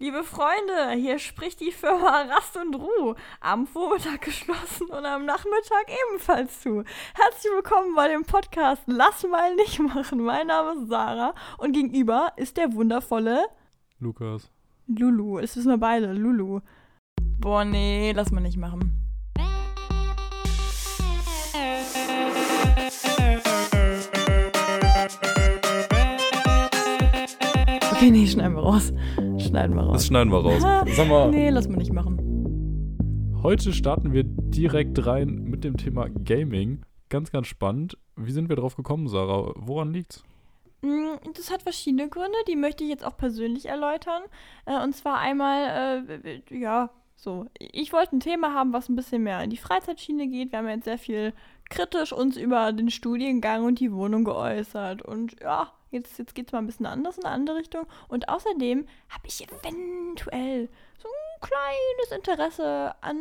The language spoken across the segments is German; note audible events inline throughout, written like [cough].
Liebe Freunde, hier spricht die Firma Rast und Ruh. Am Vormittag geschlossen und am Nachmittag ebenfalls zu. Herzlich willkommen bei dem Podcast Lass mal nicht machen. Mein Name ist Sarah und gegenüber ist der wundervolle Lukas. Lulu. Das wissen wir beide, Lulu. Boah, nee, lass mal nicht machen. Okay, nee, schneiden wir raus. Schneiden wir raus. Das schneiden wir raus. [laughs] Sag mal, Nee, lass mal nicht machen. heute starten wir direkt rein mit dem Thema Gaming. Ganz, ganz spannend. Wie sind wir drauf gekommen, Sarah? Woran liegt's? Mm, Das hat verschiedene Gründe, die möchte ich jetzt auch persönlich erläutern. Äh, Und zwar einmal, äh, ja, so, ich wollte ein Thema haben, was ein bisschen mehr in die Freizeitschiene geht. Wir haben jetzt sehr viel kritisch uns über den Studiengang und die Wohnung geäußert. Und ja, jetzt, jetzt geht es mal ein bisschen anders in eine andere Richtung. Und außerdem habe ich eventuell so ein kleines Interesse an,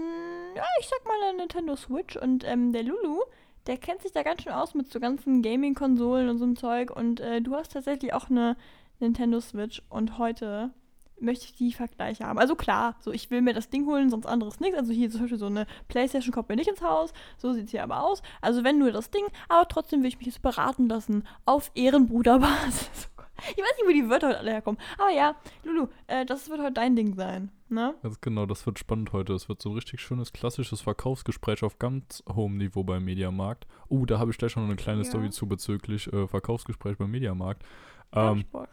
ja, ich sag mal, der Nintendo Switch. Und ähm, der Lulu, der kennt sich da ganz schön aus mit so ganzen Gaming-Konsolen und so einem Zeug. Und äh, du hast tatsächlich auch eine Nintendo Switch. Und heute möchte ich die Vergleiche haben. Also klar, so ich will mir das Ding holen, sonst anderes nichts. Also hier zum Beispiel so eine Playstation kommt mir nicht ins Haus. So sieht es hier aber aus. Also wenn nur das Ding, aber trotzdem will ich mich jetzt beraten lassen. Auf Ehrenbruderbasis. [laughs] Ich weiß nicht, wo die Wörter heute alle herkommen. Aber ja, Lulu, äh, das wird heute dein Ding sein. Ne? Ganz genau, das wird spannend heute. Es wird so ein richtig schönes, klassisches Verkaufsgespräch auf ganz hohem Niveau beim Mediamarkt. Uh, da habe ich gleich schon eine kleine Ja. Story zu bezüglich äh, Verkaufsgespräch beim Mediamarkt. Ähm, Bock.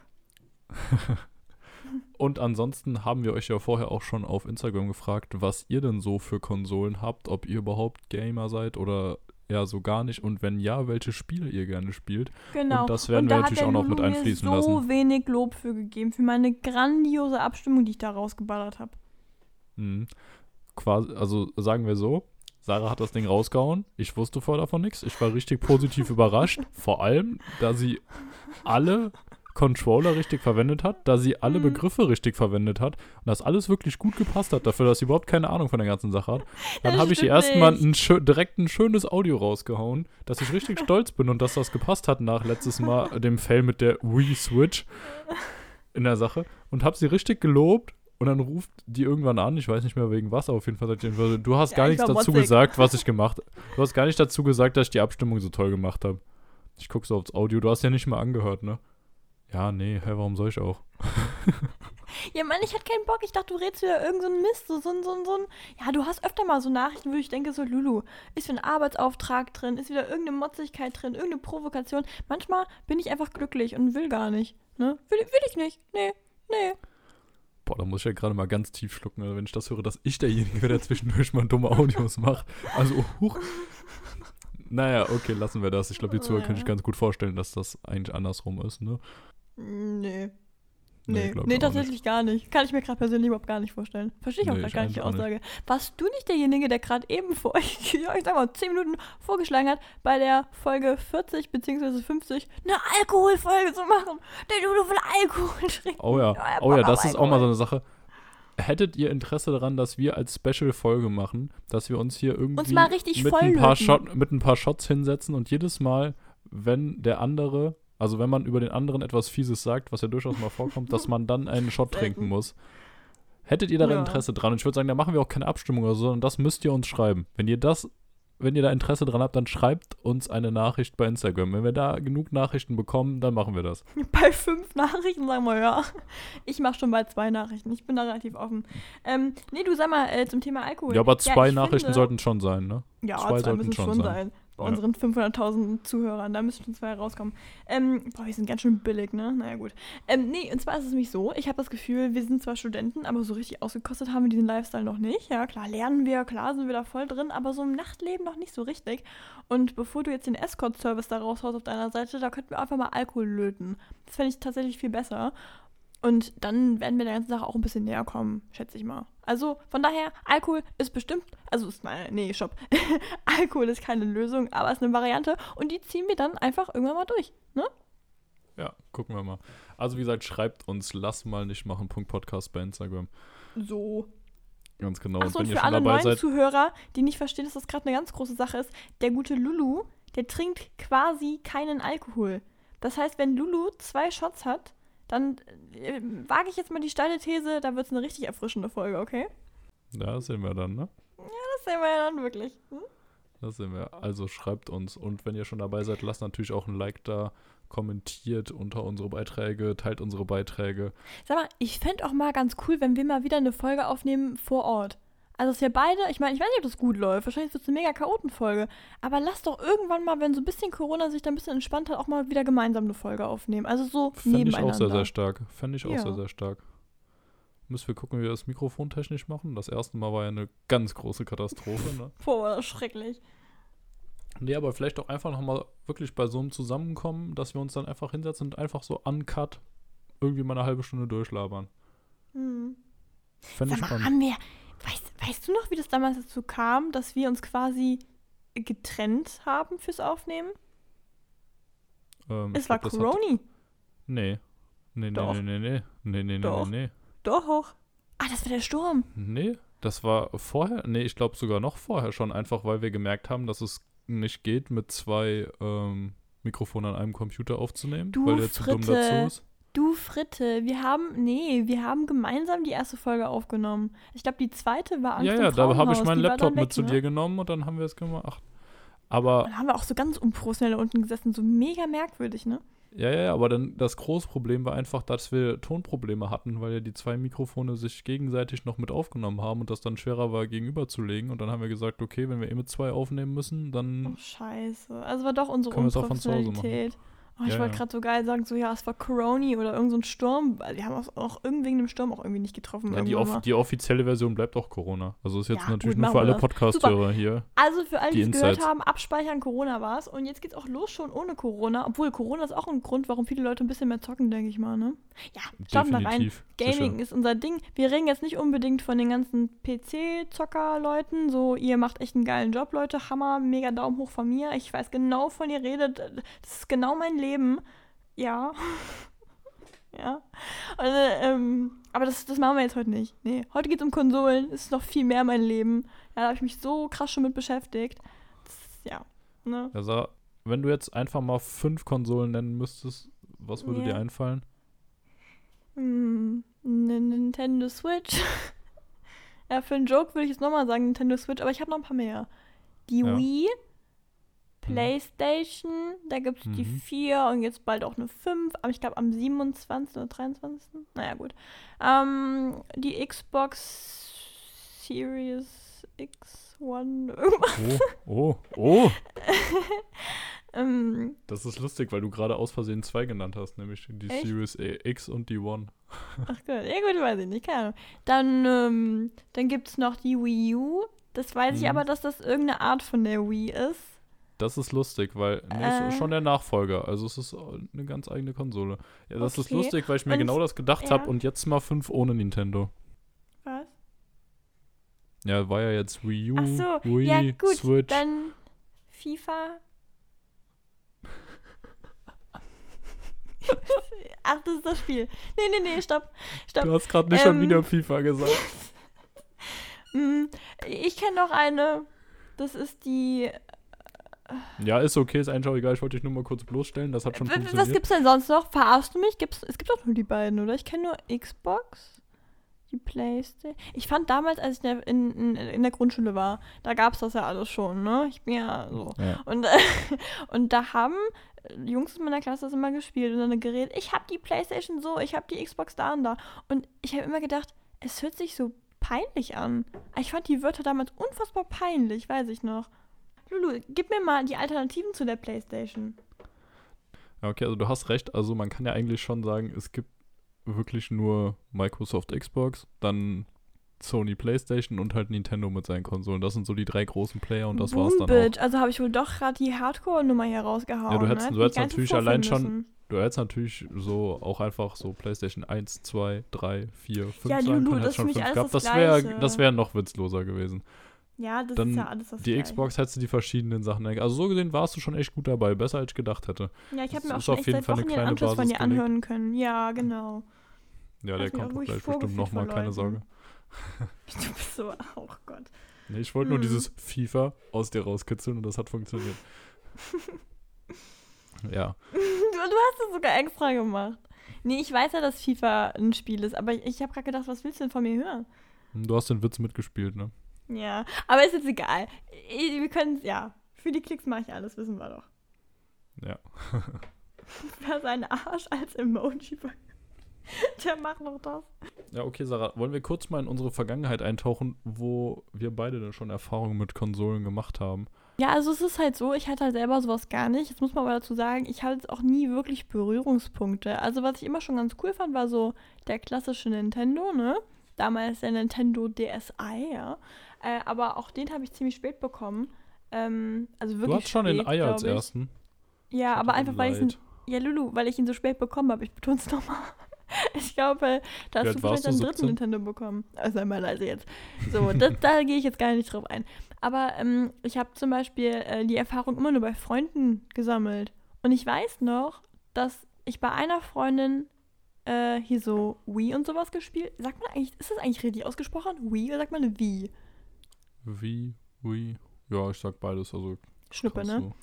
[laughs] und ansonsten haben wir euch ja vorher auch schon auf Instagram gefragt, was ihr denn so für Konsolen habt, ob ihr überhaupt Gamer seid oder ja so gar nicht und wenn ja, welche Spiele ihr gerne spielt. Genau. Und das werden da wir natürlich auch noch mit Lulu mir einfließen so lassen. wenig Lob für gegeben, für meine grandiose Abstimmung, die ich da rausgeballert habe. Mhm. Quasi, also sagen wir so, Sarah hat das Ding rausgehauen. Ich wusste vorher davon nichts. Ich war richtig positiv [laughs] überrascht. Vor allem, da sie alle Controller richtig verwendet hat, da sie alle Mhm. Begriffe richtig verwendet hat und das alles wirklich gut gepasst hat, dafür, dass sie überhaupt keine Ahnung von der ganzen Sache hat. [laughs] Dann habe ich ihr erstmal ein direkt ein schönes Audio rausgehauen, dass ich richtig [laughs] stolz bin und dass das gepasst hat nach letztes Mal dem Fail mit der Wii Switch in der Sache und habe sie richtig gelobt und dann ruft die irgendwann an, ich weiß nicht mehr wegen was, aber auf jeden Fall sagt die, du hast Ja, gar ich nichts dazu motzig. gesagt, was ich gemacht Du hast gar nicht dazu gesagt, dass ich die Abstimmung so toll gemacht habe. Ich gucke so aufs Audio, du hast ja nicht mal angehört, ne? Ja, nee, hä, warum soll ich auch? [laughs] Ja, Mann, ich hatte keinen Bock. Ich dachte, du redest wieder irgend so einen Mist. So, so, so, so. Ja, du hast öfter mal so Nachrichten, wo ich denke, so, Lulu, ist wieder ein Arbeitsauftrag drin, ist wieder irgendeine Motzigkeit drin, irgendeine Provokation. Manchmal bin ich einfach glücklich und will gar nicht. Ne? Will, will ich nicht. Nee, nee. Boah, da muss ich ja gerade mal ganz tief schlucken, also wenn ich das höre, dass ich derjenige wäre, der zwischendurch mal dumme Audios macht. Also, huch. Naja, okay, lassen wir das. Ich glaube, die Zuhörer können sich Ja. ganz gut vorstellen, dass das eigentlich andersrum ist, ne? Nee. Nee, Nee, nee, tatsächlich gar nicht. Kann ich mir gerade persönlich überhaupt gar nicht vorstellen. Verstehe ich auch Nee, gerade gar nicht die Aussage. Warst du nicht derjenige, der gerade eben vor, [laughs] ja, ich sag mal, 10 Minuten vorgeschlagen hat, bei der Folge 40 bzw. 50 eine Alkoholfolge zu machen? Der Lulu will Alkohol [laughs] trinken. Oh ja, Ja, oh ja, das ist auch mal so eine Sache. Hättet ihr Interesse daran, dass wir als Special-Folge machen, dass wir uns hier irgendwie mal richtig mit, ein. Shot, mit ein paar Shots hinsetzen und jedes Mal, wenn der andere, also wenn man über den anderen etwas Fieses sagt, was ja durchaus mal vorkommt, dass man dann einen Shot trinken muss. Hättet ihr daran Ja. Interesse dran? Und ich würde sagen, da machen wir auch keine Abstimmung oder so, sondern das müsst ihr uns schreiben. Wenn ihr das, wenn ihr da Interesse dran habt, dann schreibt uns eine Nachricht bei Instagram. Wenn wir da genug Nachrichten bekommen, dann machen wir das. [laughs] Bei fünf Nachrichten sagen wir ja. Ich mache schon bei zwei Nachrichten. Ich bin da relativ offen. Ähm, nee, du sag mal äh, zum Thema Alkohol. Ja, aber zwei ich Nachrichten finde- sollten schon sein, ne? Ja, Zwei zwei, sollten müssen schon schon sein. sein. Bei unseren 500.000 Zuhörern, da schon zwei rauskommen. Ähm, boah, wir sind ganz schön billig, ne? Naja, gut. Ähm, nee, und zwar ist es nämlich so, ich habe das Gefühl, wir sind zwar Studenten, aber so richtig ausgekostet haben wir diesen Lifestyle noch nicht. Ja, klar lernen wir, klar sind wir da voll drin, aber so im Nachtleben noch nicht so richtig. Und bevor du jetzt den Escort-Service da raushaust auf deiner Seite, da könnten wir einfach mal Alkohol löten. Das fände ich tatsächlich viel besser. Und dann werden wir der ganzen Sache auch ein bisschen näher kommen, schätze ich mal. Also von daher, Alkohol ist bestimmt, also ist, nein, nee, stopp. [laughs] Alkohol ist keine Lösung, aber ist eine Variante und die ziehen wir dann einfach irgendwann mal durch. Ne? Ja, gucken wir mal. Also wie gesagt, schreibt uns lass mal nicht machen Podcast bei Instagram. So. Ganz genau. Achso, und ihr für alle neuen seid, Zuhörer, die nicht verstehen, dass das gerade eine ganz große Sache ist, der gute Lulu, der trinkt quasi keinen Alkohol. Das heißt, wenn Lulu zwei Shots hat, dann äh, wage ich jetzt mal die steile These, da wird es eine richtig erfrischende Folge, okay? Ja, das sehen wir dann, ne? Das sehen wir ja dann wirklich. Hm? Das sehen wir. Also schreibt uns. Und wenn ihr schon dabei seid, lasst natürlich auch ein Like da, kommentiert unter unsere Beiträge, teilt unsere Beiträge. Sag mal, ich fände auch mal ganz cool, wenn wir mal wieder eine Folge aufnehmen vor Ort. Also, dass wir beide, ich meine, ich weiß nicht, ob das gut läuft. Wahrscheinlich wird es eine mega Chaotenfolge. Aber lass doch irgendwann mal, wenn so ein bisschen Corona sich da ein bisschen entspannt hat, auch mal wieder gemeinsam eine Folge aufnehmen. Also so Fände ich nebeneinander. auch sehr, sehr stark. Fände ich auch Ja. sehr, sehr stark. Müssen wir gucken, wie wir das Mikrofon technisch machen. Das erste Mal war ja eine ganz große Katastrophe. Ne? [laughs] Boah, das schrecklich. Nee, aber vielleicht auch einfach nochmal wirklich bei so einem Zusammenkommen, dass wir uns dann einfach hinsetzen und einfach so uncut irgendwie mal eine halbe Stunde durchlabern. Hm. Fände ich spannend. haben wir, weißt, weißt du noch, wie das damals dazu kam, dass wir uns quasi getrennt haben fürs Aufnehmen? Ähm, Es war glaub, das hat- Coroni. Nee. Nee, nee, Doch. nee, nee, nee. Nee, nee, nee, Doch. nee, Doch. Ah, das war der Sturm. nee. Nee, das war vorher, nee, ich glaube sogar noch vorher schon, einfach weil wir gemerkt haben, dass es nicht geht, mit zwei ähm, Mikrofonen an einem Computer aufzunehmen, Du weil der zu dumm Fritte. dazu ist. Du Fritte, wir haben, nee, wir haben gemeinsam die erste Folge aufgenommen. Ich glaube, die zweite war Angst Ja, ja, da habe ich meinen Laptop dann mit weg, zu ne? dir genommen und dann haben wir es gemacht. Aber Dann haben wir auch so ganz unprofessionell da unten gesessen, so mega merkwürdig, ne? Ja, ja, ja, aber dann das große Problem war einfach, dass wir Tonprobleme hatten, weil ja die zwei Mikrofone sich gegenseitig noch mit aufgenommen haben und das dann schwerer war gegenüberzulegen. Und dann haben wir gesagt, okay, wenn wir eh mit zwei aufnehmen müssen, Oh, dann. scheiße. Also war doch unsere Können es auch. Oh, ich Ja, wollte ja. gerade so geil sagen, so ja, es war Coroni oder irgend so ein Sturm. weil Wir haben uns auch irgendwie wegen dem Sturm auch irgendwie nicht getroffen. Ja, die, off die offizielle Version bleibt auch Corona. Also ist jetzt natürlich gut, nur für alle. Podcast-Hörer hier. Also für alle, Die die es gehört haben, abspeichern, Corona war's. Und jetzt geht's auch los schon ohne Corona. Obwohl Corona ist auch ein Grund, warum viele Leute ein bisschen mehr zocken, denke ich mal, ne? Ja, schauen wir rein. Gaming sicher. ist unser Ding. Wir reden jetzt nicht unbedingt von den ganzen PC-Zocker-Leuten. So, ihr macht echt einen geilen Job, Leute. Hammer, mega Daumen hoch von mir. Ich weiß genau, von ihr redet. Das ist genau mein Leben. Ja. [laughs] ja. Und, äh, ähm, aber das, das machen wir jetzt heute nicht. Nee, heute geht es um Konsolen. Es ist noch viel mehr mein Leben. Ja, da habe ich mich so krass schon mit beschäftigt. Das, ja. Ne? Sarah, wenn du jetzt einfach mal fünf Konsolen nennen müsstest, was würde Ja. dir einfallen? Hm, eine Nintendo Switch. [laughs] ja, für einen Joke würde ich jetzt nochmal sagen Nintendo Switch, aber ich habe noch ein paar mehr. Die Ja. Wii, PlayStation, da gibt es die Mhm. 4 und jetzt bald auch eine 5, aber ich glaube am 27. oder 23. Naja, gut. Ähm, die Xbox Series X One, [laughs] irgendwas. Oh, oh, oh. [laughs] Ähm, Das ist lustig, weil du gerade aus Versehen zwei genannt hast, nämlich die Echt? Series X und die One. ach Gott, ja gut, weiß ich nicht, keine Ahnung. Dann, ähm, dann gibt es noch die Wii U. Das weiß ich Mhm. aber, dass das irgendeine Art von der Wii ist. Das ist lustig, weil nee, Äh. ist schon der Nachfolger. Also es ist eine ganz eigene Konsole. Ja, das ist Okay. lustig, weil ich mir Und- genau das gedacht ja. habe und jetzt mal fünf ohne Nintendo. Was? Ja, war ja jetzt Wii U, Ach so, Wii, ja gut, Switch. dann FIFA. [laughs] Ach, das ist das Spiel. Nee, nee, nee, stopp. Stopp. du hast gerade nicht schon Ähm. wieder FIFA gesagt. Hm, [laughs] ich kenne noch eine. Das ist die. Ja, ist okay, ist eigentlich auch egal. Ich wollte dich nur mal kurz bloßstellen. Das hat schon Was funktioniert. gibt's denn sonst noch? Verarschst du mich? Gibt's, es gibt doch nur die beiden, oder? Ich kenne nur Xbox, die Playstation. Ich fand damals, als ich in der, in, in, der Grundschule war, da gab's das ja alles schon, ne? Ich bin ja so. Ja. Und, äh, [laughs] und da haben Jungs in meiner Klasse das immer gespielt und dann geredet, ich habe die Playstation so, ich habe die Xbox da und da. Und ich habe immer gedacht, es hört sich so peinlich an. Ich fand die Wörter damals unfassbar peinlich, weiß ich noch. Lulu, gib mir mal die Alternativen zu der Playstation. ja, okay, also du hast recht. Also man kann ja eigentlich schon sagen, es gibt wirklich nur Microsoft Xbox, dann Sony PlayStation und halt Nintendo mit seinen Konsolen. Das sind so die drei großen Player und das war's dann auch. Bitch. Also habe ich wohl doch gerade die Hardcore-Nummer hier rausgehauen. Ja, du hättest- ne? du hättest natürlich allein schon müssen. Du hättest natürlich so auch einfach so PlayStation 1, 2, 3, 4, 5 Ja, sagen Lulu, können, das schon fünf gehabt. das Das wäre das wär noch witzloser gewesen. Ja, das dann ist ja alles das Die Gleiche. Xbox hättest du die verschiedenen Sachen. Also so gesehen warst du schon echt gut dabei, besser als ich gedacht hätte. Ja, ich habe mir auch schon auf echt jeden seit Fall eine Wochen den kleine Anschluss von Basis dir gelegt. anhören können. Ja, genau. Ja, der kommt gleich bestimmt nochmal, keine. Sorge. [laughs] Du bist so, oh Gott. Nee, ich wollte nur Hm. dieses FIFA aus dir rauskitzeln und das hat funktioniert. [laughs] ja. Du, du hast es sogar extra gemacht. Nee, ich weiß ja, dass FIFA ein Spiel ist, aber ich, ich habe gerade gedacht, was willst du denn von mir hören? Du hast den Witz mitgespielt, ne? Ja, aber ist jetzt egal. Wir können, ja, für die Klicks mache ich alles, wissen wir doch. Ja. [laughs] Wer seinen Arsch als Emoji [laughs] Der macht noch das. Ja, okay, Sarah, wollen wir kurz mal in unsere Vergangenheit eintauchen, wo wir beide denn schon Erfahrungen mit Konsolen gemacht haben? Ja, also es ist halt so, ich hatte halt selber sowas gar nicht. Jetzt muss man aber dazu sagen, ich hatte auch nie wirklich Berührungspunkte. Also was ich immer schon ganz cool fand, war so der klassische Nintendo, ne? Damals der Nintendo DSi, ja. Äh, aber auch den habe ich ziemlich spät bekommen. Ähm, also wirklich du hattest schon den spät, Ei als ersten. Ja, aber einfach, weil ich ihn, ja Lulu, weil ich ihn so spät bekommen habe. Ich betone es nochmal. [laughs] Ich glaube, da hast du vielleicht einen dritten 17? Nintendo bekommen. Also einmal leise jetzt. So, das, da [laughs] gehe ich jetzt gar nicht drauf ein. Aber ähm, ich habe zum Beispiel äh, die Erfahrung immer nur bei Freunden gesammelt. Und ich weiß noch, dass ich bei einer Freundin äh, hier so Wii und sowas gespielt. Sagt man eigentlich, ist das eigentlich richtig ausgesprochen? Wii oder sagt man Wii? Wie, wie? Ja, ich sag beides, also Schnuppe, ne? du.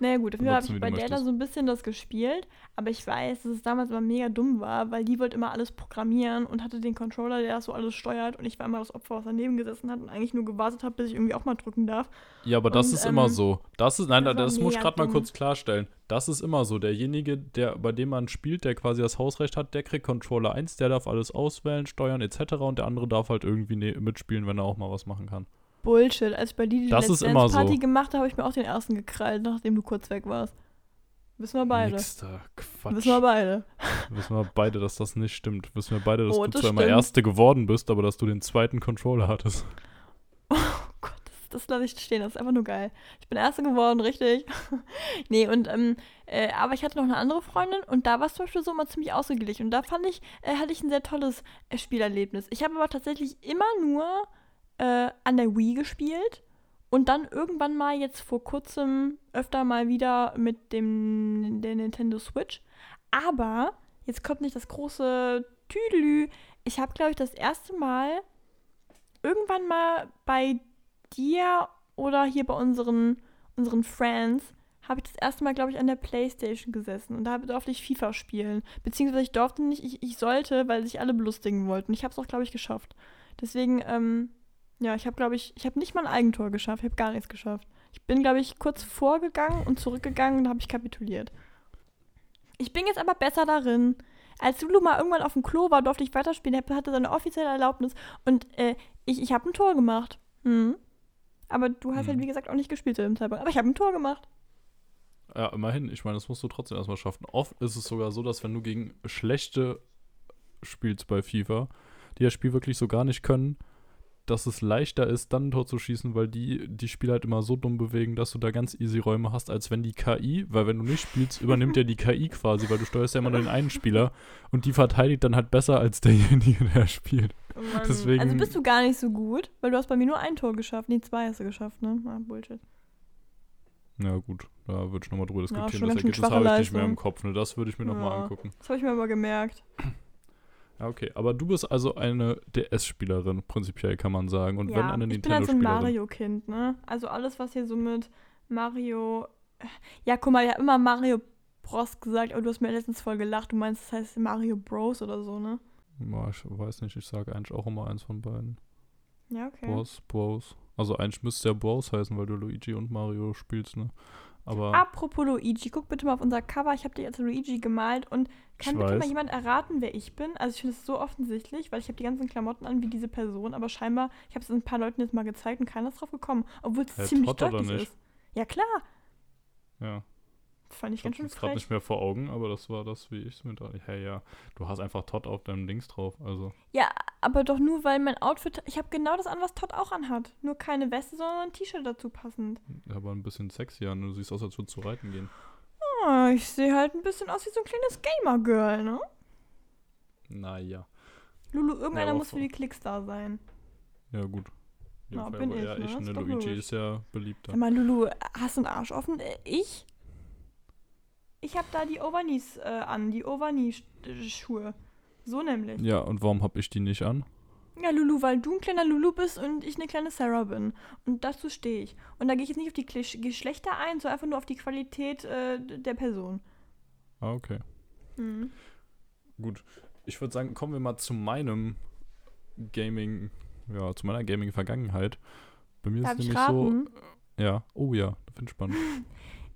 Naja gut, auf jeden Fall habe ich bei der da so ein bisschen das gespielt, aber ich weiß, dass es damals immer mega dumm war, weil die wollte immer alles programmieren und hatte den Controller, der das so alles steuert und ich war immer das Opfer, was daneben gesessen hat und eigentlich nur gewartet habe, bis ich irgendwie auch mal drücken darf. Ja, aber das Und, ist immer ähm, so. Das ist, nein, das das, muss ich gerade mal kurz klarstellen. Das ist immer so. Derjenige, der, bei dem man spielt, der quasi das Hausrecht hat, der kriegt Controller 1, der darf alles auswählen, steuern etc. und der andere darf halt irgendwie ne mitspielen, wenn er auch mal was machen kann. Bullshit, als ich bei dir die Das immer Dance Party so. gemacht habe, habe ich mir auch den ersten gekrallt, nachdem du kurz weg warst. Wissen wir beide. Nächster Quatsch. Wissen wir beide. [laughs] Wissen wir beide, dass das nicht stimmt. Wissen wir beide, dass Oh, du das zwar immer stimmt. Erste geworden bist, aber dass du den zweiten Controller hattest. [laughs] Oh Gott, das, das lasse ich stehen. Das ist einfach nur geil. Ich bin Erste geworden, richtig. [laughs] nee, und, ähm, äh, aber ich hatte noch eine andere Freundin und da war es zum Beispiel so immer ziemlich ausgeglichen. Und da fand ich, äh, hatte ich ein sehr tolles äh, Spielerlebnis. Ich habe aber tatsächlich immer nur äh, an der Wii gespielt und dann irgendwann mal jetzt vor kurzem öfter mal wieder mit dem der Nintendo Switch. Aber jetzt kommt nicht das große Tüdelü. Ich habe, glaube ich, das erste Mal irgendwann mal bei dir oder hier bei unseren, unseren Friends habe ich das erste Mal, glaube ich, an der Playstation gesessen und da durfte ich FIFA spielen. Beziehungsweise ich durfte nicht, ich, ich sollte, weil sich alle belustigen wollten. Ich habe es auch, glaube ich, geschafft. Deswegen, ähm, ja, ich habe, glaube ich, ich habe nicht mal ein Eigentor geschafft. Ich habe gar nichts geschafft. Ich bin, glaube ich, kurz vorgegangen und zurückgegangen und habe ich kapituliert. Ich bin jetzt aber besser darin. Als Lulu mal irgendwann auf dem Klo war, durfte ich weiterspielen. Er hatte seine offizielle Erlaubnis und äh, ich, ich habe ein Tor gemacht. Hm. Aber du hast halt, Hm. wie gesagt, auch nicht gespielt zu dem Zeitpunkt. Aber ich habe ein Tor gemacht. Ja, immerhin. Ich meine, das musst du trotzdem erstmal schaffen. Oft ist es sogar so, dass wenn du gegen schlechte spielst bei FIFA, die das Spiel wirklich so gar nicht können, dass es leichter ist, dann ein Tor zu schießen, weil die die Spieler halt immer so dumm bewegen, dass du da ganz easy Räume hast, als wenn die KI, weil wenn du nicht spielst, übernimmt ja die KI quasi, weil du steuerst ja immer nur den einen Spieler und die verteidigt dann halt besser als derjenige, der spielt. Deswegen- Also bist du gar nicht so gut, weil du hast bei mir nur ein Tor geschafft. Nee, zwei hast du geschafft, ne? Ah, Bullshit. Ja gut, da würde ich nochmal drüber Ja, diskutieren. schon das Ergebnis habe ich nicht mehr im. Kopf. Ne? Das würde ich mir nochmal Ja. angucken. Das habe ich mir aber gemerkt. Ja, okay. Aber du bist also eine DS-Spielerin, prinzipiell kann man sagen. Und wenn ja, eine ich bin halt so ein Nintendo-Spielerin. Mario-Kind, ne? Also alles, was hier so mit Mario. Ja, guck mal, ich habe immer Mario Bros gesagt, aber du hast mir letztens voll gelacht. Du meinst, das heißt Mario Bros oder so, ne? Ja, ich weiß nicht, ich sage eigentlich auch immer eins von beiden. Ja, okay. Bros, Bros. Also eigentlich müsste ja Bros heißen, weil du Luigi und Mario spielst, ne? Aber Apropos Luigi, guck bitte mal auf unser Cover. Ich habe dir jetzt Luigi gemalt und kann bitte mal weiß. jemand erraten, wer ich bin? Also ich finde es so offensichtlich, weil ich habe die ganzen Klamotten an wie diese Person, aber scheinbar, ich habe es ein paar Leuten jetzt mal gezeigt und keiner ist drauf gekommen, obwohl es ziemlich Todd deutlich ist. Ja klar, ja, fand ich ich ganz schön es gerade frech. nicht mehr vor Augen, aber das war das, wie ich es mir da. Hey, ja, du hast einfach Todd auf deinem Dings drauf, also. Ja, aber doch nur, weil mein Outfit, ich habe genau das an, was Todd auch anhat. Nur keine Weste, sondern ein T-Shirt dazu passend. Aber ein bisschen sexy an. Du siehst aus, als würdest du reiten gehen. Ah, ich sehe halt ein bisschen aus wie so ein kleines Gamer-Girl, ne? Naja. Lulu, irgendeiner aber muss für die Klicks da sein. Ja, gut. Ja, bin ich, eher ne? ich, ne? Luigi ist ja beliebter. Sag mal, Lulu, hast du einen Arsch offen? Äh, Ich? Ich habe da die Overknees äh, an, die Overknee-Schuhe. So nämlich. Ja, und warum habe ich die nicht an? Ja, Lulu, weil du ein kleiner Lulu bist und ich eine kleine Sarah bin. Und dazu stehe ich. Und da gehe ich jetzt nicht auf die Klisch- Geschlechter ein, sondern einfach nur auf die Qualität äh, der Person. Ah, okay. Mhm. gut. Ich würde sagen, kommen wir mal zu meinem Gaming, ja, zu meiner Gaming-Vergangenheit. Bei mir Darf ist ich nämlich raten? so. Ja, oh ja, finde ich spannend. [laughs]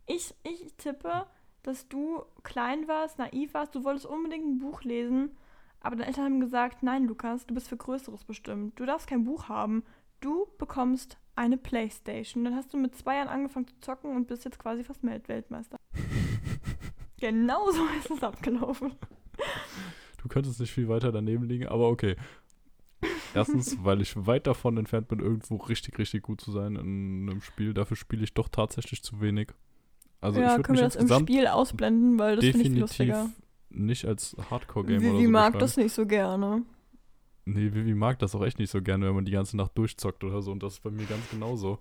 Ich, ich tippe, dass du klein warst, naiv warst, du wolltest unbedingt ein Buch lesen, aber deine Eltern haben gesagt, nein, Lukas, du bist für Größeres bestimmt. Du darfst kein Buch haben. Du bekommst eine Playstation. Dann hast du mit zwei Jahren angefangen zu zocken und bist jetzt quasi fast Welt- Weltmeister. [laughs] genau so ist es abgelaufen. Du könntest nicht viel weiter daneben liegen, aber okay. Erstens, [laughs] weil ich weit davon entfernt bin, irgendwo richtig, richtig gut zu sein in einem Spiel. Dafür spiele ich doch tatsächlich zu wenig. Also ich ja, würde können wir das im Spiel ausblenden, weil das finde ich lustiger. nicht als Hardcore-Game oder Vivi so mag beschreiben. das nicht so gerne. Nee, Vivi mag das auch echt nicht so gerne, wenn man die ganze Nacht durchzockt oder so. Und das ist bei mir ganz genauso.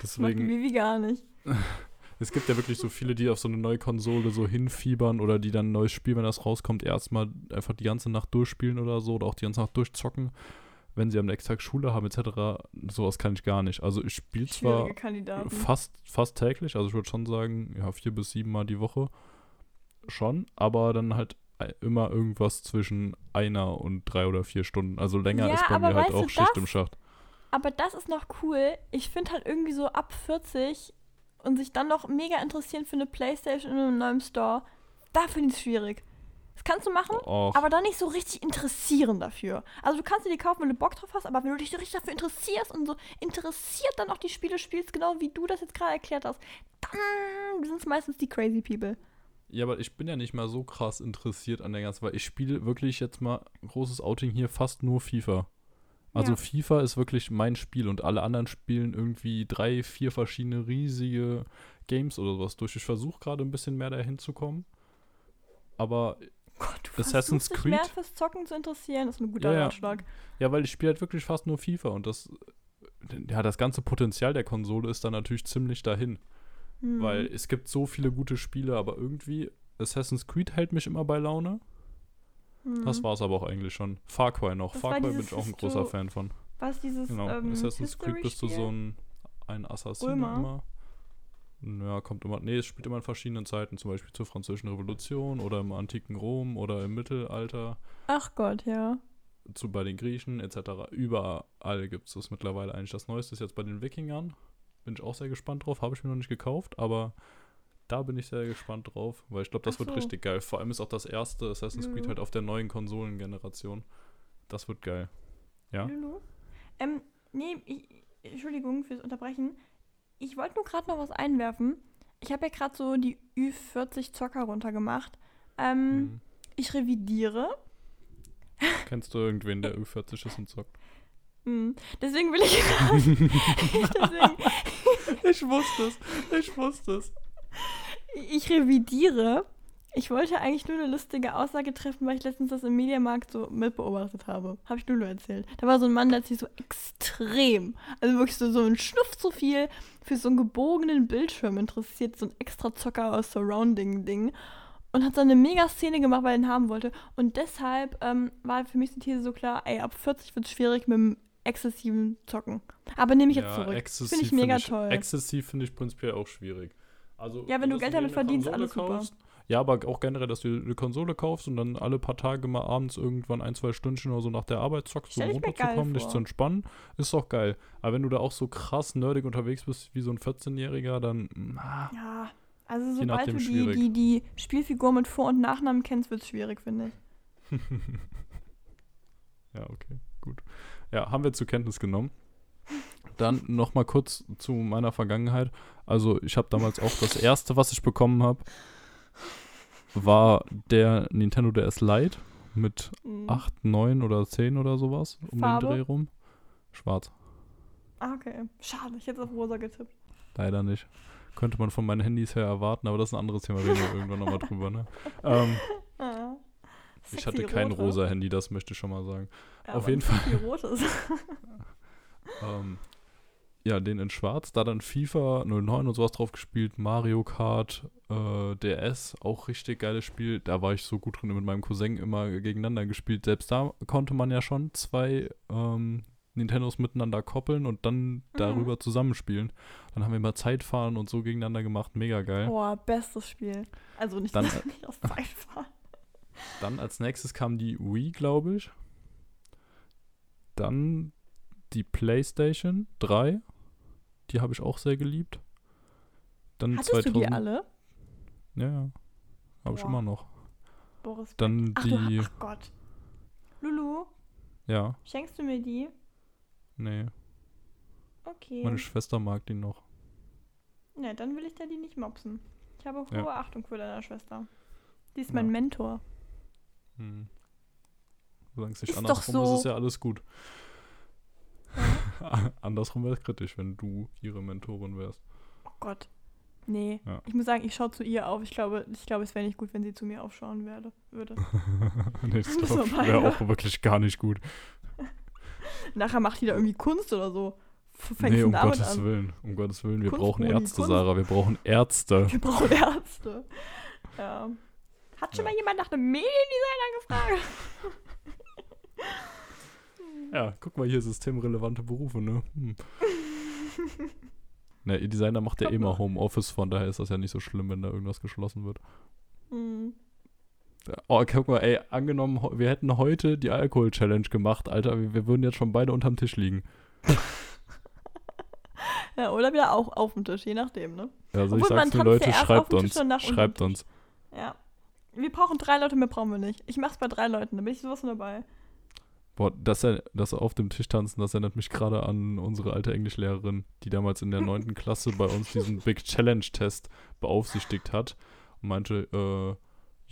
Das mag Deswegen, Vivi gar nicht. [laughs] es gibt ja wirklich so viele, die auf so eine neue Konsole so hinfiebern oder die dann ein neues Spiel, wenn das rauskommt, erstmal einfach die ganze Nacht durchspielen oder so oder auch die ganze Nacht durchzocken, wenn sie am nächsten Tag Schule haben etc. Sowas kann ich gar nicht. Also ich spiele zwar fast, fast täglich, also ich würde schon sagen, ja, vier bis sieben Mal die Woche schon, aber dann halt immer irgendwas zwischen einer und drei oder vier Stunden. Also länger Ja, ist bei mir halt weißt du, auch Schicht das- im Schacht. Aber das ist noch cool. Ich finde halt irgendwie so ab 40 und sich dann noch mega interessieren für eine Playstation in einem neuen Store, da finde ich es schwierig. Das kannst du machen, Och, aber dann nicht so richtig interessieren dafür. Also du kannst dir die kaufen, wenn du Bock drauf hast, aber wenn du dich so richtig dafür interessierst und so interessiert dann auch die Spiele spielst, genau wie du das jetzt gerade erklärt hast, dann sind es meistens die crazy people. ja, aber ich bin ja nicht mal so krass interessiert an der ganzen, weil ich spiele wirklich jetzt mal großes Outing hier fast nur FIFA. Also Ja. FIFA ist wirklich mein Spiel und alle anderen spielen irgendwie drei, vier verschiedene riesige Games oder sowas durch. Ich versuche gerade ein bisschen mehr dahin zu kommen. Aber Gott, du Assassin's dich mehr Creed? fürs Zocken zu interessieren, ist ein guter Ja, ja. Ratschlag. Ja, weil ich spiele halt wirklich fast nur FIFA und das, ja, das ganze Potenzial der Konsole ist dann natürlich ziemlich dahin. Hm. Weil es gibt so viele gute Spiele, aber irgendwie Assassin's Creed hält mich immer bei Laune. Hm. Das war's aber auch eigentlich schon. Far Cry noch. Das Far war Cry bin ich auch ein großer Fan von. Was dieses Genau. ähm, Assassin's Creed bist du so ein, ein Assassin Römer? immer. Ja, kommt immer. Nee, es spielt immer in verschiedenen Zeiten, zum Beispiel zur Französischen Revolution oder im antiken Rom oder im Mittelalter. Ach Gott, ja. zu bei den Griechen etc. Überall gibt es das mittlerweile eigentlich. Das Neueste ist jetzt bei den Wikingern. Bin ich auch sehr gespannt drauf. Habe ich mir noch nicht gekauft, aber da bin ich sehr gespannt drauf, weil ich glaube, das Ach wird so. richtig geil. Vor allem ist auch das erste Assassin's Creed halt auf der neuen Konsolengeneration. Das wird geil. Ja? Lulu? Ähm, nee, ich, Entschuldigung fürs Unterbrechen. Ich wollte nur gerade noch was einwerfen. Ich habe ja gerade so die Ü40-Zocker runtergemacht. Ähm, Mhm. ich revidiere. Kennst du irgendwen, der Ü40 ist und zockt? Hm, Deswegen will ich [laughs] deswegen, [laughs] Ich wusste es. Ich wusste es. ich revidiere. Ich wollte eigentlich nur eine lustige Aussage treffen, weil ich letztens das im Mediamarkt so mitbeobachtet habe. Habe ich Lulu erzählt. Da war so ein Mann, der hat sich so extrem, also wirklich so, so ein Schnuff zu viel für so einen gebogenen Bildschirm interessiert, so ein extra Zocker aus Surrounding-Ding. Und hat so eine Mega-Szene gemacht, weil er ihn haben wollte. Und deshalb ähm, war für mich die These so klar, ey, ab 40 wird es schwierig mit dem exzessiven Zocken. Aber nehme ich jetzt zurück. exzessiv Finde ich mega find toll. Exzessiv finde ich prinzipiell auch schwierig. Also, Ja, wenn du Geld damit verdienst, Konsole alles super. kaufst. Ja, aber auch generell, dass du eine Konsole kaufst und dann alle paar Tage mal abends irgendwann ein, zwei Stündchen oder so nach der Arbeit zockst, um runterzukommen, dich zu entspannen, ist doch geil. Aber wenn du da auch so krass nerdig unterwegs bist wie so ein 14-Jähriger, dann na, Ja, also sobald du die, die, die Spielfigur mit Vor- und Nachnamen kennst, wird es schwierig, finde ich. [laughs] Ja, okay, gut. Ja, haben wir zur Kenntnis genommen. Dann noch mal kurz zu meiner Vergangenheit. Also ich habe damals auch das erste, was ich bekommen habe, war der Nintendo DS Lite mit Mhm. 8, 9 oder 10 oder sowas um Farbe? den Dreh rum. Schwarz. Ah, okay. Schade, ich hätte auf rosa getippt. Leider nicht. Könnte man von meinen Handys her erwarten, aber das ist ein anderes Thema, reden wir [laughs] irgendwann nochmal drüber. Ne? Ähm, Ah. ich hatte kein rote. rosa Handy, das möchte ich schon mal sagen. Ja, auf jeden sexy rotes. [laughs] Ähm, ja, den in schwarz. Da dann FIFA 09 und sowas drauf gespielt. Mario Kart, äh, DS, auch richtig geiles Spiel. Da war ich so gut drin mit meinem Cousin immer gegeneinander gespielt. Selbst da konnte man ja schon zwei ähm, Nintendos miteinander koppeln und dann darüber zusammenspielen. Dann haben wir immer Zeitfahren und so gegeneinander gemacht. Mega geil. Boah, bestes Spiel. Also nicht, Dann- [laughs] nicht aus Zeitfahren. Dann als nächstes kam die Wii, glaube ich. Dann die PlayStation 3. Die habe ich auch sehr geliebt. Dann Hattest 2000, du die alle? Ja, ja. Habe ich Boah. immer noch. Boris. Dann Ach, die. du, ach Gott. Lulu, Ja, schenkst du mir die? nee. Okay. Meine Schwester mag die noch. Ne, dann will ich dir die nicht mopsen. Ich habe hohe Ja. Achtung vor deiner Schwester. Die ist Ja. mein Mentor. Hm. Solange es nicht Ist andersrum ist, so. ist ja alles gut. [laughs] andersrum wäre es kritisch, wenn du ihre Mentorin wärst. Oh Gott. Nee. Ja. Ich muss sagen, ich schaue zu ihr auf. Ich glaube, ich glaube es wäre nicht gut, wenn sie zu mir aufschauen werde, würde. [laughs] nee, das [laughs] wäre auch wirklich gar nicht gut. Nachher macht die da irgendwie Kunst oder so. Fängst nee, um Gottes an? Willen. Um Gottes Willen. Wir Kunst, brauchen Ärzte, Kunst. Sarah. Wir brauchen Ärzte. Wir brauchen Ärzte. Ja. Hat schon Ja. mal jemand nach einem Mediendesigner gefragt? Ja, guck mal hier, systemrelevante Berufe, ne? Hm. [laughs] Ne, ihr Designer macht ja eh noch. Homeoffice, von daher ist das ja nicht so schlimm, wenn da irgendwas geschlossen wird. Hm. Ja, Oh, guck mal, ey, angenommen, wir hätten heute die Alkohol-Challenge gemacht, Alter, wir, wir würden jetzt schon beide unterm Tisch liegen. [laughs] Ja, oder wieder auch auf dem Tisch, je nachdem, ne? Also Obwohl, ich sag's tanzt Leute, schreibt uns. Schreibt uns. Ja. Wir brauchen drei Leute, mehr brauchen wir nicht. Ich mach's bei drei Leuten, da bin ich sowas dabei. Boah, dass er, dass er auf dem Tisch tanzen, das erinnert mich gerade an unsere alte Englischlehrerin, die damals in der [laughs] 9. Klasse bei uns diesen Big Challenge-Test beaufsichtigt hat und meinte, äh,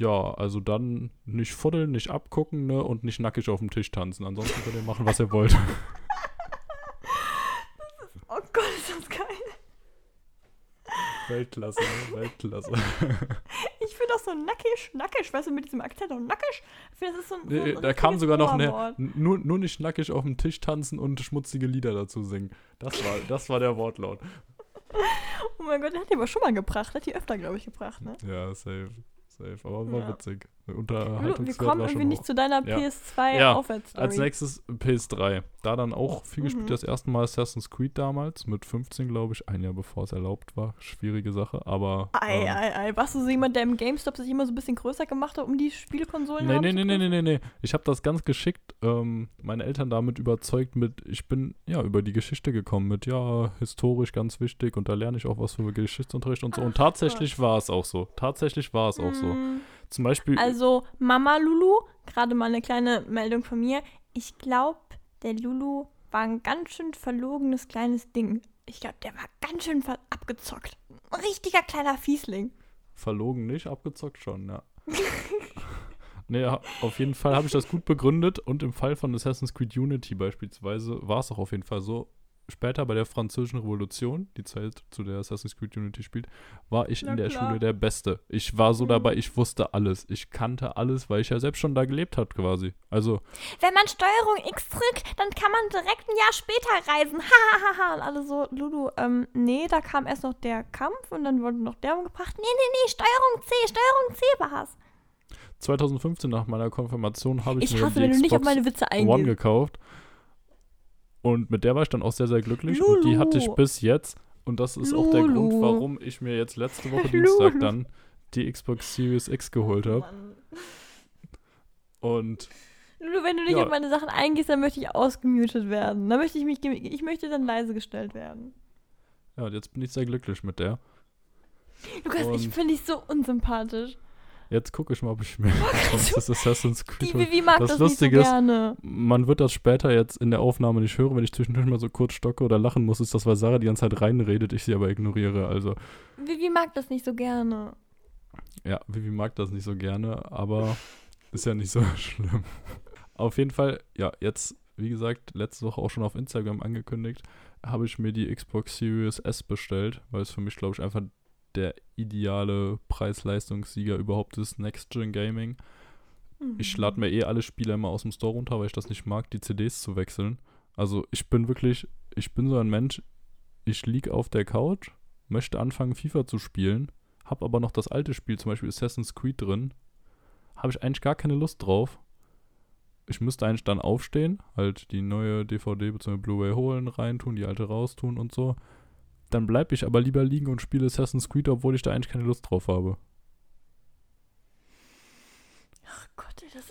ja, also dann nicht fuddeln, nicht abgucken, ne, und nicht nackig auf dem Tisch tanzen. Ansonsten könnt ihr machen, was ihr wollt. [laughs] Oh Gott, ist das geil. Weltklasse? Weltklasse. [laughs] Ich finde das so nackig, nackig, weißt du, mit diesem Akzent auch nackig. Ich finde, das ist so ein. so ein da kam sogar noch eine, nur, nur nicht nackig auf dem Tisch tanzen und schmutzige Lieder dazu singen. Das war, das war der Wortlaut. Oh mein Gott, der hat die aber schon mal gebracht. Hat die öfter, glaube ich, gebracht, ne? Ja, safe. Safe. Aber war Ja. witzig. Wir kommen irgendwie nicht hoch. zu deiner Ja. PS2 Ja, Aufwärtsstory. Als nächstes PS3. Da dann auch viel gespielt. Mhm. Das erste Mal Assassin's Creed damals. Mit 15, glaube ich. Ein Jahr bevor es erlaubt war. Schwierige Sache. Aber. Ei, ähm, ei, ei. Warst du so jemand, der im GameStop sich immer so ein bisschen größer gemacht hat, um die Spielkonsolen Nee, nee, nee, nee, nee, nee, nee. Ich habe das ganz geschickt, ähm, meine Eltern damit überzeugt mit, ich bin ja über die Geschichte gekommen mit, ja, historisch ganz wichtig und da lerne ich auch was für Geschichtsunterricht und so. und Ach tatsächlich war es auch so. Tatsächlich war es auch so. Zum Beispiel, Also, Mama Lulu, gerade mal eine kleine Meldung von mir. Ich glaube, der Lulu war ein ganz schön verlogenes kleines Ding. Ich glaube, der war ganz schön abgezockt. Ein richtiger kleiner Fiesling. verlogen nicht, abgezockt schon, ja. [laughs] [laughs] nee, ja, auf jeden Fall habe ich das gut begründet und im Fall von Assassin's Creed Unity beispielsweise war es auch auf jeden Fall so. Später bei der Französischen Revolution, die Zeit, zu der Assassin's Creed Unity spielt, war ich Na in der klar. Schule der Beste. Ich war so Mhm. dabei, ich wusste alles. Ich kannte alles, weil ich ja selbst schon da gelebt habe quasi. Also, Wenn man Steuerung X drückt, dann kann man direkt ein Jahr später reisen. [laughs] Hahaha. und alle so, Lulu, ähm, nee, da kam erst noch der Kampf und dann wurde noch der umgebracht. Nee, nee, nee, Steuerung C, Steuerung C war's. 2015 nach meiner Konfirmation habe ich, Ich mir hasse, die nicht auf Xbox meine Witze One gekauft. Und mit der war ich dann auch sehr, sehr glücklich. Und die hatte ich Lulu. bis jetzt. Und das ist auch der Grund, Lulu. warum ich mir jetzt letzte Woche [laughs] Dienstag Lulu. dann die Xbox Series X geholt habe. Und Lulu, wenn du nicht Ja. auf meine Sachen eingehst, dann möchte ich ausgemutet werden. Dann möchte ich mich, ich möchte dann leise gestellt werden. ja, und jetzt bin ich sehr glücklich mit der. Lukas, ich Und- finde dich so unsympathisch. Jetzt gucke ich mal, ob ich mir das Assassin's Creed Die. Vivi mag Das das, Lustige nicht ist- so gerne. Man wird das später jetzt in der Aufnahme nicht hören, wenn ich zwischendurch mal so kurz stocke oder lachen muss, ist das, weil Sarah die ganze Zeit reinredet, ich sie aber ignoriere. Also, Vivi mag das nicht so gerne. Ja, Vivi mag das nicht so gerne, aber [laughs] ist ja nicht so [laughs] schlimm. Auf jeden Fall, ja, jetzt, wie gesagt, letzte Woche auch schon auf Instagram angekündigt, habe ich mir die Xbox Series S bestellt, weil es für mich, glaube ich, einfach der ideale Preis-Leistungssieger überhaupt ist, Next-Gen Gaming. Ich Mhm. lade mir eh alle Spiele immer aus dem Store runter, weil ich das nicht mag, die CDs zu wechseln. Also ich bin wirklich, ich bin so ein Mensch, ich lieg auf der Couch, möchte anfangen FIFA zu spielen, hab aber noch das alte Spiel, zum Beispiel Assassin's Creed drin, habe ich eigentlich gar keine Lust drauf. Ich müsste eigentlich dann aufstehen, halt die neue DVD bzw. Blu-ray holen, reintun, die alte raustun und so. Dann bleib ich aber lieber liegen und spiele Assassin's Creed, obwohl ich da eigentlich keine Lust drauf habe.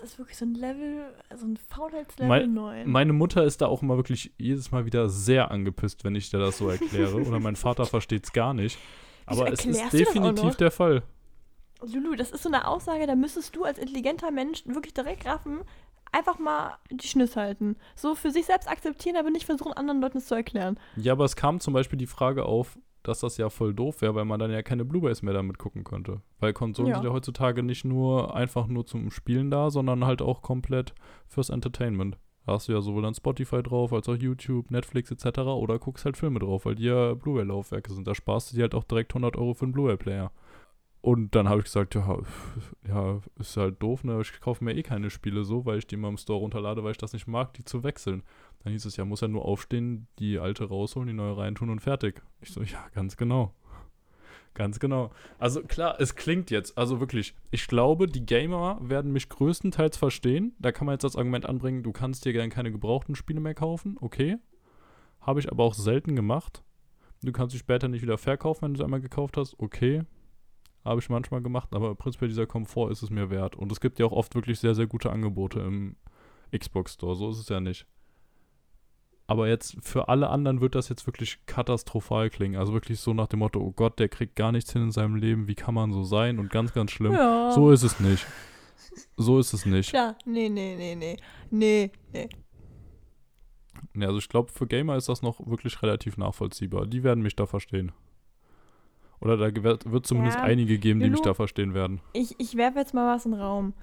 das ist wirklich so ein Level, so ein Faulheitslevel Mein- 9. Meine Mutter ist da auch immer wirklich jedes Mal wieder sehr angepisst, wenn ich dir das so erkläre. [laughs] Oder mein Vater versteht es gar nicht. Aber es ist definitiv der Fall. Lulu, das ist so eine Aussage, da müsstest du als intelligenter Mensch wirklich direkt raffen, einfach mal die Schniss halten. So für sich selbst akzeptieren, aber nicht versuchen, anderen Leuten es zu erklären. Ja, aber es kam zum Beispiel die Frage auf, dass das ja voll doof wäre, weil man dann ja keine Blu-rays mehr damit gucken könnte. Weil Konsolen Ja. sind ja heutzutage nicht nur einfach nur zum Spielen da, sondern halt auch komplett fürs Entertainment. Da hast du ja sowohl dann Spotify drauf, als auch YouTube, Netflix etc. Oder guckst halt Filme drauf, weil die ja Blu-ray-Laufwerke sind. Da sparst du dir halt auch direkt 100 Euro für einen Blu-ray-Player. Und dann habe ich gesagt, ja, ja, ist halt doof, ne? Ich kaufe mir eh keine Spiele so, weil ich die immer im Store runterlade, weil ich das nicht mag, die zu wechseln. Dann hieß es ja, muss ja nur aufstehen, die alte rausholen, die neue reintun und fertig. Ich so, ja, ganz genau. Ganz genau. Also klar, es klingt jetzt, also wirklich, ich glaube, die Gamer werden mich größtenteils verstehen. Da kann man jetzt das Argument anbringen, du kannst dir gerne keine gebrauchten Spiele mehr kaufen. Okay. Habe ich aber auch selten gemacht. Du kannst sie später nicht wieder verkaufen, wenn du sie einmal gekauft hast. Okay. Habe ich manchmal gemacht, aber prinzipiell dieser Komfort ist es mir wert. Und es gibt ja auch oft wirklich sehr, sehr gute Angebote im Xbox Store. So ist es ja nicht. Aber jetzt für alle anderen wird das jetzt wirklich katastrophal klingen. Also wirklich so nach dem Motto, oh Gott, der kriegt gar nichts hin in seinem Leben, wie kann man so sein? Und ganz, ganz schlimm. Ja. So ist es nicht. So ist es nicht. Klar, nee, nee, nee, nee. Nee, nee. Ja, also ich glaube, für Gamer ist das noch wirklich relativ nachvollziehbar. Die werden mich da verstehen. Oder da wird, wird zumindest Ja, einige geben, die mich da verstehen werden. Ich, ich werfe jetzt mal was in den Raum.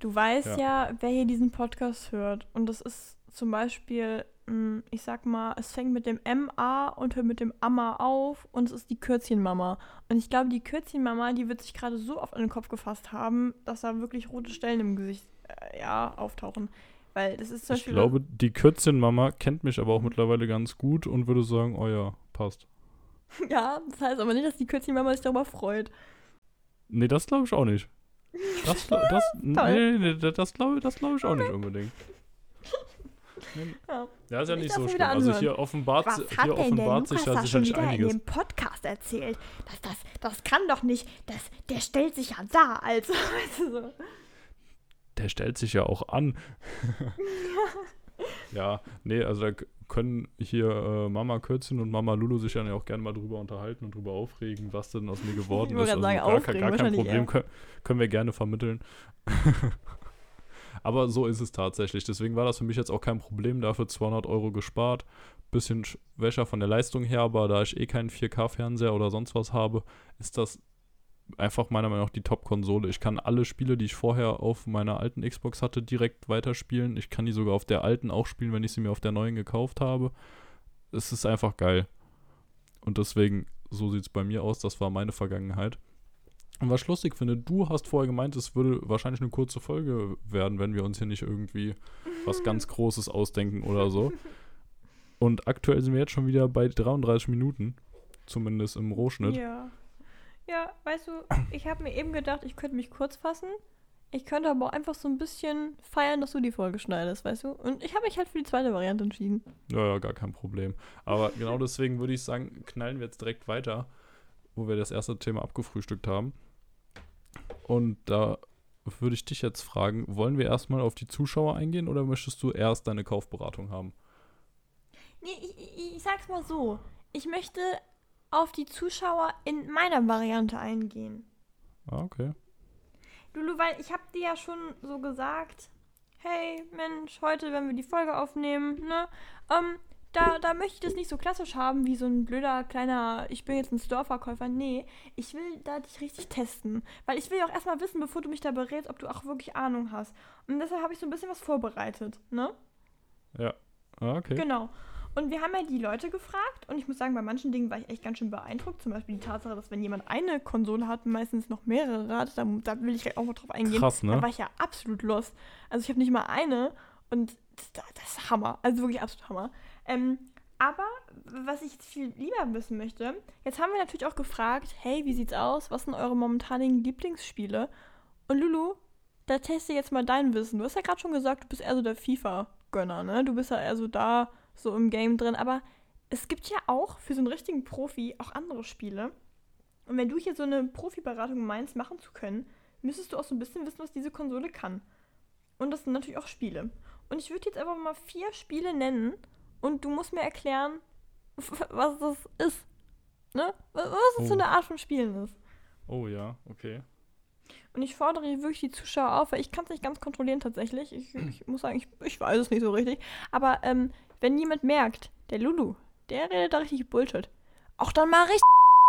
Du weißt Ja. ja. wer hier diesen Podcast hört. Und das ist zum Beispiel, mh, ich sag mal, es fängt mit dem MA und hört mit dem Amma auf und es ist die Kürzchenmama. Und ich glaube, die Kürzchenmama, die wird sich gerade so oft an den Kopf gefasst haben, dass da wirklich rote Stellen im Gesicht äh, ja, auftauchen. Weil das ist zum Ich Beispiel. glaube, die Kürzchen-Mama kennt mich aber auch mittlerweile ganz gut und würde sagen, oh ja, passt. [laughs] Ja, das heißt aber nicht, dass die Kürzchenmama sich darüber freut. Nee, das glaube ich auch nicht. Das, gla- [laughs] das, nee, nee, nee, das glaube das glaub ich auch nicht unbedingt. Nee, Ja. Ja, ist ja Ich nicht so schlimm. Also hier offenbart, Was hat hier denn der sich ja sicherlich wieder in einiges. dem Podcast erzählt? Das, das, das kann doch nicht. Das, der stellt sich ja da als. [laughs] Weißt du, so. Der stellt sich ja auch an. ja, nee, also da können hier äh, Mama Kürzchen und Mama Lulu sich dann ja auch gerne mal drüber unterhalten und drüber aufregen, was denn aus mir geworden Ich ist. Also sagen, gar, kein- aufregen, gar kein Problem, können, können wir gerne vermitteln. [laughs] Aber so ist es tatsächlich. Deswegen war das für mich jetzt auch kein Problem, dafür 200 Euro gespart. Bisschen schwächer von der Leistung her, aber da ich eh keinen 4K-Fernseher oder sonst was habe, ist das einfach meiner Meinung nach die Top-Konsole. Ich kann alle Spiele, die ich vorher auf meiner alten Xbox hatte, direkt weiterspielen. Ich kann die sogar auf der alten auch spielen, wenn ich sie mir auf der neuen gekauft habe. Es ist einfach geil. Und deswegen, so sieht es bei mir aus. Das war meine Vergangenheit. Und was ich lustig finde, du hast vorher gemeint, es würde wahrscheinlich eine kurze Folge werden, wenn wir uns hier nicht irgendwie was [laughs] ganz Großes ausdenken oder so. Und aktuell sind wir jetzt schon wieder bei 33 Minuten. Zumindest im Rohschnitt. Ja. Ja, weißt du, ich habe mir eben gedacht, ich könnte mich kurz fassen. Ich könnte aber auch einfach so ein bisschen feiern, dass du die Folge schneidest, weißt du? Und ich habe mich halt für die zweite Variante entschieden. Ja, ja, gar kein Problem. Aber genau deswegen würde ich sagen, knallen wir jetzt direkt weiter, wo wir das erste Thema abgefrühstückt haben. Und da würde ich dich jetzt fragen, wollen wir erstmal auf die Zuschauer eingehen oder möchtest du erst deine Kaufberatung haben? Nee, ich, ich, ich sag's mal so. Ich möchte auf die Zuschauer in meiner Variante eingehen. Ah, okay. Lulu, weil ich habe dir ja schon so gesagt, hey Mensch, heute, wenn wir die Folge aufnehmen, ne, ähm, da, da möchte ich das nicht so klassisch haben, wie so ein blöder kleiner, ich bin jetzt ein Store-Verkäufer. Nee, ich will da dich richtig testen. Weil ich will ja auch erstmal wissen, bevor du mich da berätst, ob du auch wirklich Ahnung hast. Und deshalb habe ich so ein bisschen was vorbereitet, ne? Ja. Ah, okay. Genau. Und wir haben ja die Leute gefragt und ich muss sagen, bei manchen Dingen war ich echt ganz schön beeindruckt. Zum Beispiel die Tatsache, dass wenn jemand eine Konsole hat, meistens noch mehrere hat. Da, da will ich auch mal drauf eingehen. Krass, ne? Da war ich ja absolut lost. Also ich habe nicht mal eine und das, das ist Hammer. Also wirklich absolut Hammer. Ähm, aber was ich jetzt viel lieber wissen möchte, jetzt haben wir natürlich auch gefragt, hey, wie sieht's aus? Was sind eure momentanigen Lieblingsspiele? Und Lulu, da teste jetzt mal dein Wissen. Du hast ja gerade schon gesagt, du bist eher so der FIFA-Gönner, ne? Du bist ja eher so da, so im Game drin. Aber es gibt ja auch für so einen richtigen Profi auch andere Spiele. Und wenn du hier so eine Profiberatung meinst, machen zu können, müsstest du auch so ein bisschen wissen, was diese Konsole kann. Und das sind natürlich auch Spiele. Und ich würde jetzt einfach mal vier Spiele nennen und du musst mir erklären, [laughs] was das ist. Ne? Was das für Oh. eine Art von Spielen ist. Oh ja, okay. Und ich fordere hier wirklich die Zuschauer auf, weil ich kann es nicht ganz kontrollieren tatsächlich. Ich, ich muss sagen, ich, ich weiß es nicht so richtig. Aber ähm, wenn jemand merkt, der Lulu, der redet da richtig Bullshit. Auch dann mal richtig,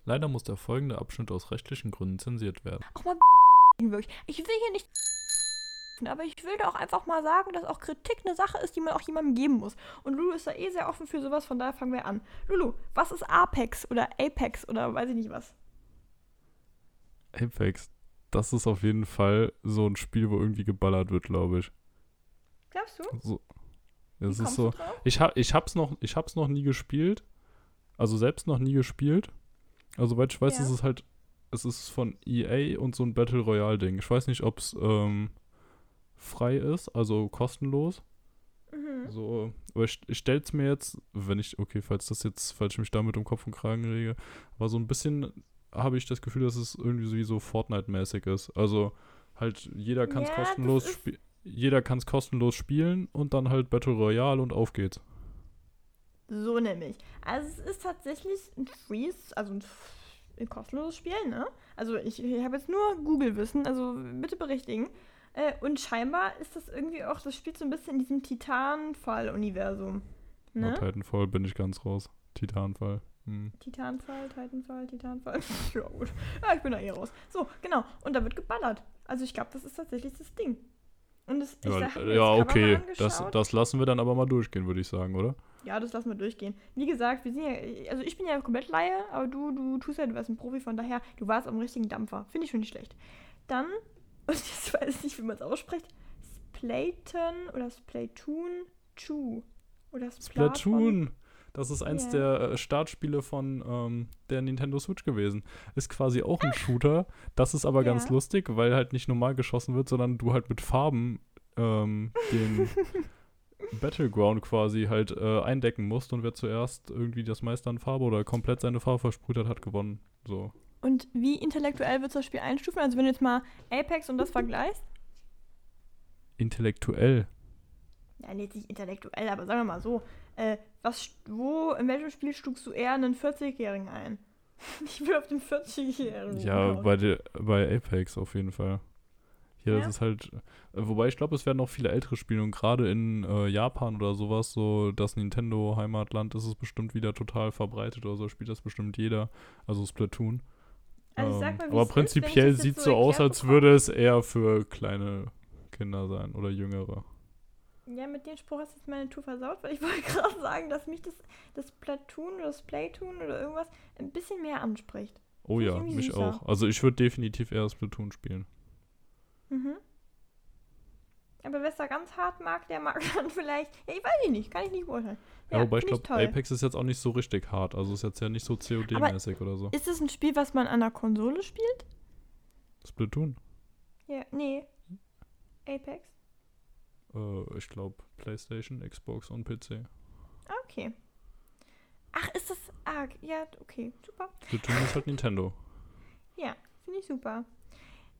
Leider muss der folgende Abschnitt aus rechtlichen Gründen zensiert werden. auch mal [laughs] wirklich. Ich will hier nicht [laughs] aber ich will da auch einfach mal sagen, dass auch Kritik eine Sache ist, die man auch jemandem geben muss. Und Lulu ist da eh sehr offen für sowas, von daher fangen wir an. Lulu, was ist Apex oder Apex oder weiß ich nicht was? Apex, das ist auf jeden Fall so ein Spiel, wo irgendwie geballert wird, glaube ich. Glaubst du? So. Wie Das ist so. Ich, hab, ich, hab's noch, ich hab's noch nie gespielt. Also selbst noch nie gespielt. Also, soweit ich weiß, Ja. ist es halt. Es ist von EA und so ein Battle Royale-Ding. Ich weiß nicht, ob es ähm, frei ist, also kostenlos. Mhm. So, aber ich, ich stell's mir jetzt, wenn ich, okay, falls das jetzt, falls ich mich damit um Kopf und Kragen rege, aber so ein bisschen habe ich das Gefühl, dass es irgendwie so Fortnite-mäßig ist. Also halt jeder kann es Ja, kostenlos spielen. Jeder kann es kostenlos spielen und dann halt Battle Royale und auf geht's. So nämlich. Also es ist tatsächlich ein Freeze, also ein, ein kostenloses Spiel, ne? Also ich, ich habe jetzt nur Google-Wissen, also bitte berichtigen. Äh, und scheinbar ist das irgendwie auch, das spielt so ein bisschen in diesem Titanfall-Universum. Ne? Ne? Titanfall bin ich ganz raus. Titanfall. Hm. Titanfall, Titanfall, Titanfall. [laughs] ja, gut. Ja, ich bin da eh raus. So, genau. Und da wird geballert. Also ich glaube, das ist tatsächlich das Ding. Und das, ich Ja, sag, ja das Cover okay. Das, das lassen wir dann aber mal durchgehen, würde ich sagen, oder? Ja, das lassen wir durchgehen. Wie gesagt, wir sind ja, also ich bin ja komplett Laie, aber du, du tust ja, du warst ein Profi, von daher, du warst am richtigen Dampfer. Finde ich schon nicht schlecht. Dann, [laughs] und jetzt weiß ich nicht, wie man es ausspricht, Splatoon oder Splatoon 2. Oder Splaton. Splatoon. Das ist eins Ja. der äh, Startspiele von ähm, der Nintendo Switch gewesen. Ist quasi auch ein Shooter. Das ist aber ganz Ja. lustig, weil halt nicht normal geschossen wird, sondern du halt mit Farben ähm, den [laughs] Battleground quasi halt äh, eindecken musst und wer zuerst irgendwie das meiste an Farbe oder komplett seine Farbe versprüht hat, hat gewonnen. So. Und wie intellektuell wird das Spiel einstufen? Also wenn du jetzt mal Apex und das vergleichst, Intellektuell. ja, nicht intellektuell, aber sagen wir mal so, äh, was, wo, in welchem Spiel stufst du eher einen 40-Jährigen ein? [laughs] Ich will auf den 40-Jährigen. Ja, bei, der, bei Apex auf jeden Fall. Hier Ja? ist es halt, äh, wobei ich glaube, es werden noch viele ältere Spiele und gerade in äh, Japan oder sowas, so das Nintendo-Heimatland, ist es bestimmt wieder total verbreitet oder so, spielt das bestimmt jeder, also Splatoon. Also Ähm, mal, aber es ist, prinzipiell das sieht so so aus, als bekomme. würde es eher für kleine Kinder sein oder jüngere. Ja, mit dem Spruch hast du jetzt meine Tour versaut, weil ich [laughs] wollte gerade sagen, dass mich das, das Platoon oder das Playtoon oder irgendwas ein bisschen mehr anspricht. Oh ja, mich süßer. auch. Also ich würde definitiv eher Splatoon spielen. Mhm. Aber wer es da ganz hart mag, der mag [laughs] dann vielleicht. Ja, ich weiß ich nicht, kann ich nicht beurteilen. Ja, wobei ich glaube. Apex ist jetzt auch nicht so richtig hart. Also ist jetzt ja nicht so COD-mäßig oder so. Ist es ein Spiel, was man an der Konsole spielt? Splatoon. Ja, nee. Apex? Äh, ich glaube PlayStation, Xbox und PC. Okay. Ach, ist das. Ah, ja, okay, super. Splatoon ist halt Nintendo. Ja, finde ich super.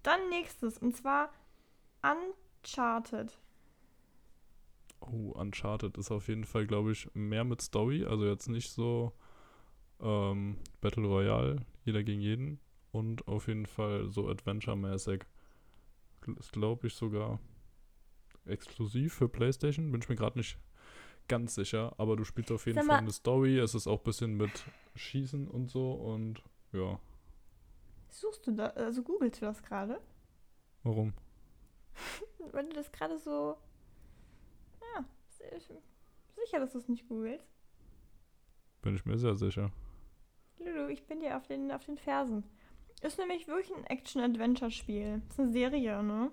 Dann nächstes, und zwar Uncharted. Oh, Uncharted ist auf jeden Fall, glaube ich, mehr mit Story. Also jetzt nicht so ähm, Battle Royale, jeder gegen jeden. Und auf jeden Fall so Adventure-mäßig. Ist, glaube ich, sogar exklusiv für PlayStation. Bin ich mir gerade nicht ganz sicher. Aber du spielst auf jeden Sag Fall mal- eine Story. Es ist auch ein bisschen mit Schießen und so. Und ja, Suchst du da, also googelst du das gerade? warum? [laughs] Weil du das gerade so. Ja, sehr schön. sicher, dass du es nicht googelst. Bin ich mir sehr sicher. Lulu, ich bin dir auf den, auf den Fersen. Ist nämlich wirklich ein Action-Adventure-Spiel. Ist eine Serie, ne?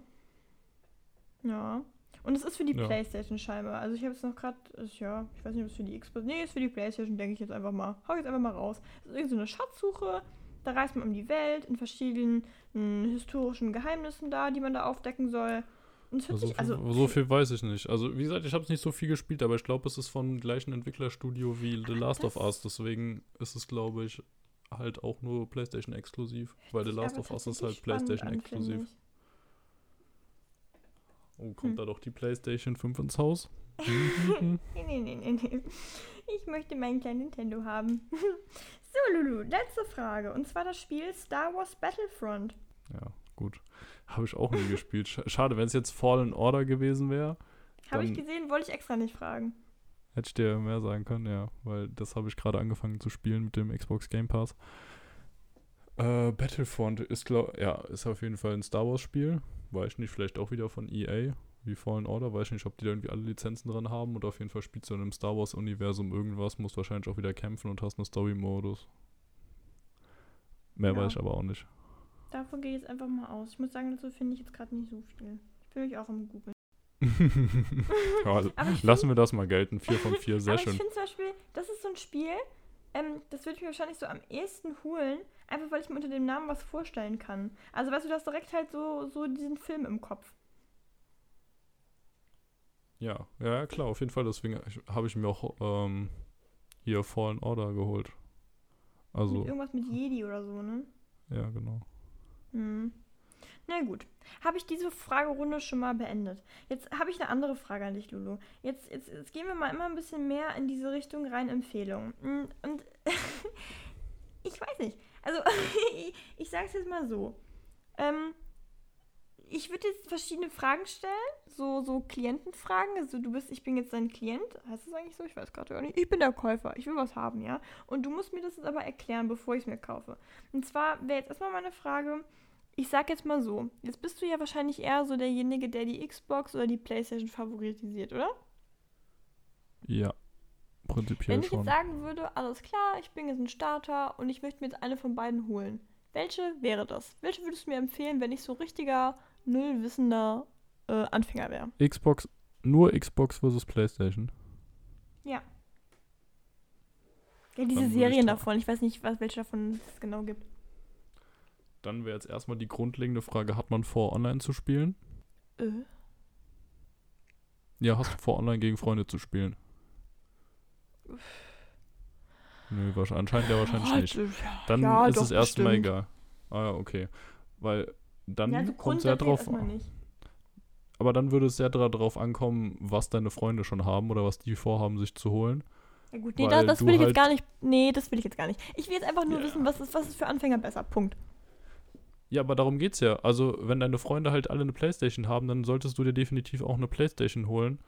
Ja. Und es ist für die Ja. Playstation scheinbar. Also ich habe jetzt noch gerade, ja, ich weiß nicht, ob es für die Xbox, nee, ist für die Playstation, denke ich jetzt einfach mal. Hau jetzt einfach mal raus. Es ist irgendwie so eine Schatzsuche. Da reist man um die Welt in verschiedenen m, historischen Geheimnissen da, die man da aufdecken soll. Und es hört So sich, viel, also, so viel weiß ich nicht. Also, wie gesagt, ich habe es nicht so viel gespielt, aber ich glaube, es ist vom gleichen Entwicklerstudio wie The Last of Us. Deswegen ist es, glaube ich, halt auch nur PlayStation exklusiv. Weil The Last of Us ist halt PlayStation exklusiv. Oh, kommt Hm. da doch die PlayStation 5 ins Haus? [laughs] Nee, nee, nee, nee, nee. Ich möchte meinen kleinen Nintendo haben. [laughs] so, Lulu, letzte Frage. Und zwar das Spiel Star Wars Battlefront. ja, gut. Habe ich auch nie gespielt. Sch- Schade, wenn es jetzt Fallen Order gewesen wäre. Habe ich gesehen, wollte ich extra nicht fragen. Hätte ich dir mehr sagen können, ja. Weil das habe ich gerade angefangen zu spielen mit dem Xbox Game Pass. Äh, Battlefront ist, glaub, ja, ist auf jeden Fall ein Star Wars Spiel. Weiß ich nicht, vielleicht auch wieder von EA, wie Fallen Order. Weiß ich nicht, ob die da irgendwie alle Lizenzen drin haben. Oder auf jeden Fall spielst du in einem Star Wars Universum irgendwas, musst wahrscheinlich auch wieder kämpfen und hast einen Story-Modus. Mehr Ja. weiß ich aber auch nicht. Davon gehe ich jetzt einfach mal aus. Ich muss sagen, dazu finde ich jetzt gerade nicht so viel. Ich bin mich auch am Googeln. [laughs] ja, also, lassen wir das mal gelten. 4 von 4, sehr Aber schön. ich finde zum Beispiel, das ist so ein Spiel, ähm, das würde ich mir wahrscheinlich so am ehesten holen, einfach weil ich mir unter dem Namen was vorstellen kann. Also weißt du, du hast direkt halt so, so diesen Film im Kopf. Ja, ja, klar, auf jeden Fall. Deswegen habe ich mir auch ähm, hier Fallen Order geholt. Also, Mit irgendwas mit Jedi oder so, ne? ja, genau. Hm. Na gut. Habe ich diese Fragerunde schon mal beendet. Jetzt habe ich eine andere Frage an dich, Lulu. Jetzt, jetzt, jetzt gehen wir mal immer ein bisschen mehr in diese Richtung rein Empfehlungen. Hm, Und [laughs] ich weiß nicht. Also, [laughs] ich, ich sage es jetzt mal so. Ähm, ich würde jetzt verschiedene Fragen stellen, so, so Klientenfragen. Also du bist, ich bin jetzt dein Klient. Heißt das eigentlich so? Ich weiß gerade gar nicht. Ich bin der Käufer. Ich will was haben, ja. Und du musst mir das jetzt aber erklären, bevor ich es mir kaufe. Und zwar wäre jetzt erstmal meine Frage, ich sag jetzt mal so, jetzt bist du ja wahrscheinlich eher so derjenige, der die Xbox oder die Playstation favorisiert, oder? Ja, prinzipiell Wenn ich schon. jetzt sagen würde, alles klar, ich bin jetzt ein Starter und ich möchte mir jetzt eine von beiden holen, welche wäre das? Welche würdest du mir empfehlen, wenn ich so richtiger, nullwissender äh, Anfänger wäre? Xbox, nur Xbox versus PlayStation. Ja. Ja, diese Serien da- davon, ich weiß nicht, was, welche davon es genau gibt. Dann wäre jetzt erstmal die grundlegende Frage, hat man vor, online zu spielen? Äh, Ja, hast du vor, online gegen Freunde zu spielen? Nö, wahrscheinlich, anscheinend ja wahrscheinlich nicht. ja, Dann ja, ist es erstmal egal. Ah ja, okay. Weil dann Ja, also kommt es ja drauf nicht. Aber dann würde es sehr darauf ankommen, was deine Freunde schon haben oder was die vorhaben, sich zu holen. Ja gut, nee, das, das will ich halt- jetzt gar nicht. Nee, das will ich jetzt gar nicht. Ich will jetzt einfach nur Ja. wissen, was ist, was ist für Anfänger besser. Punkt. Ja, aber darum geht's ja. Also, wenn deine Freunde halt alle eine Playstation haben, dann solltest du dir definitiv auch eine Playstation holen,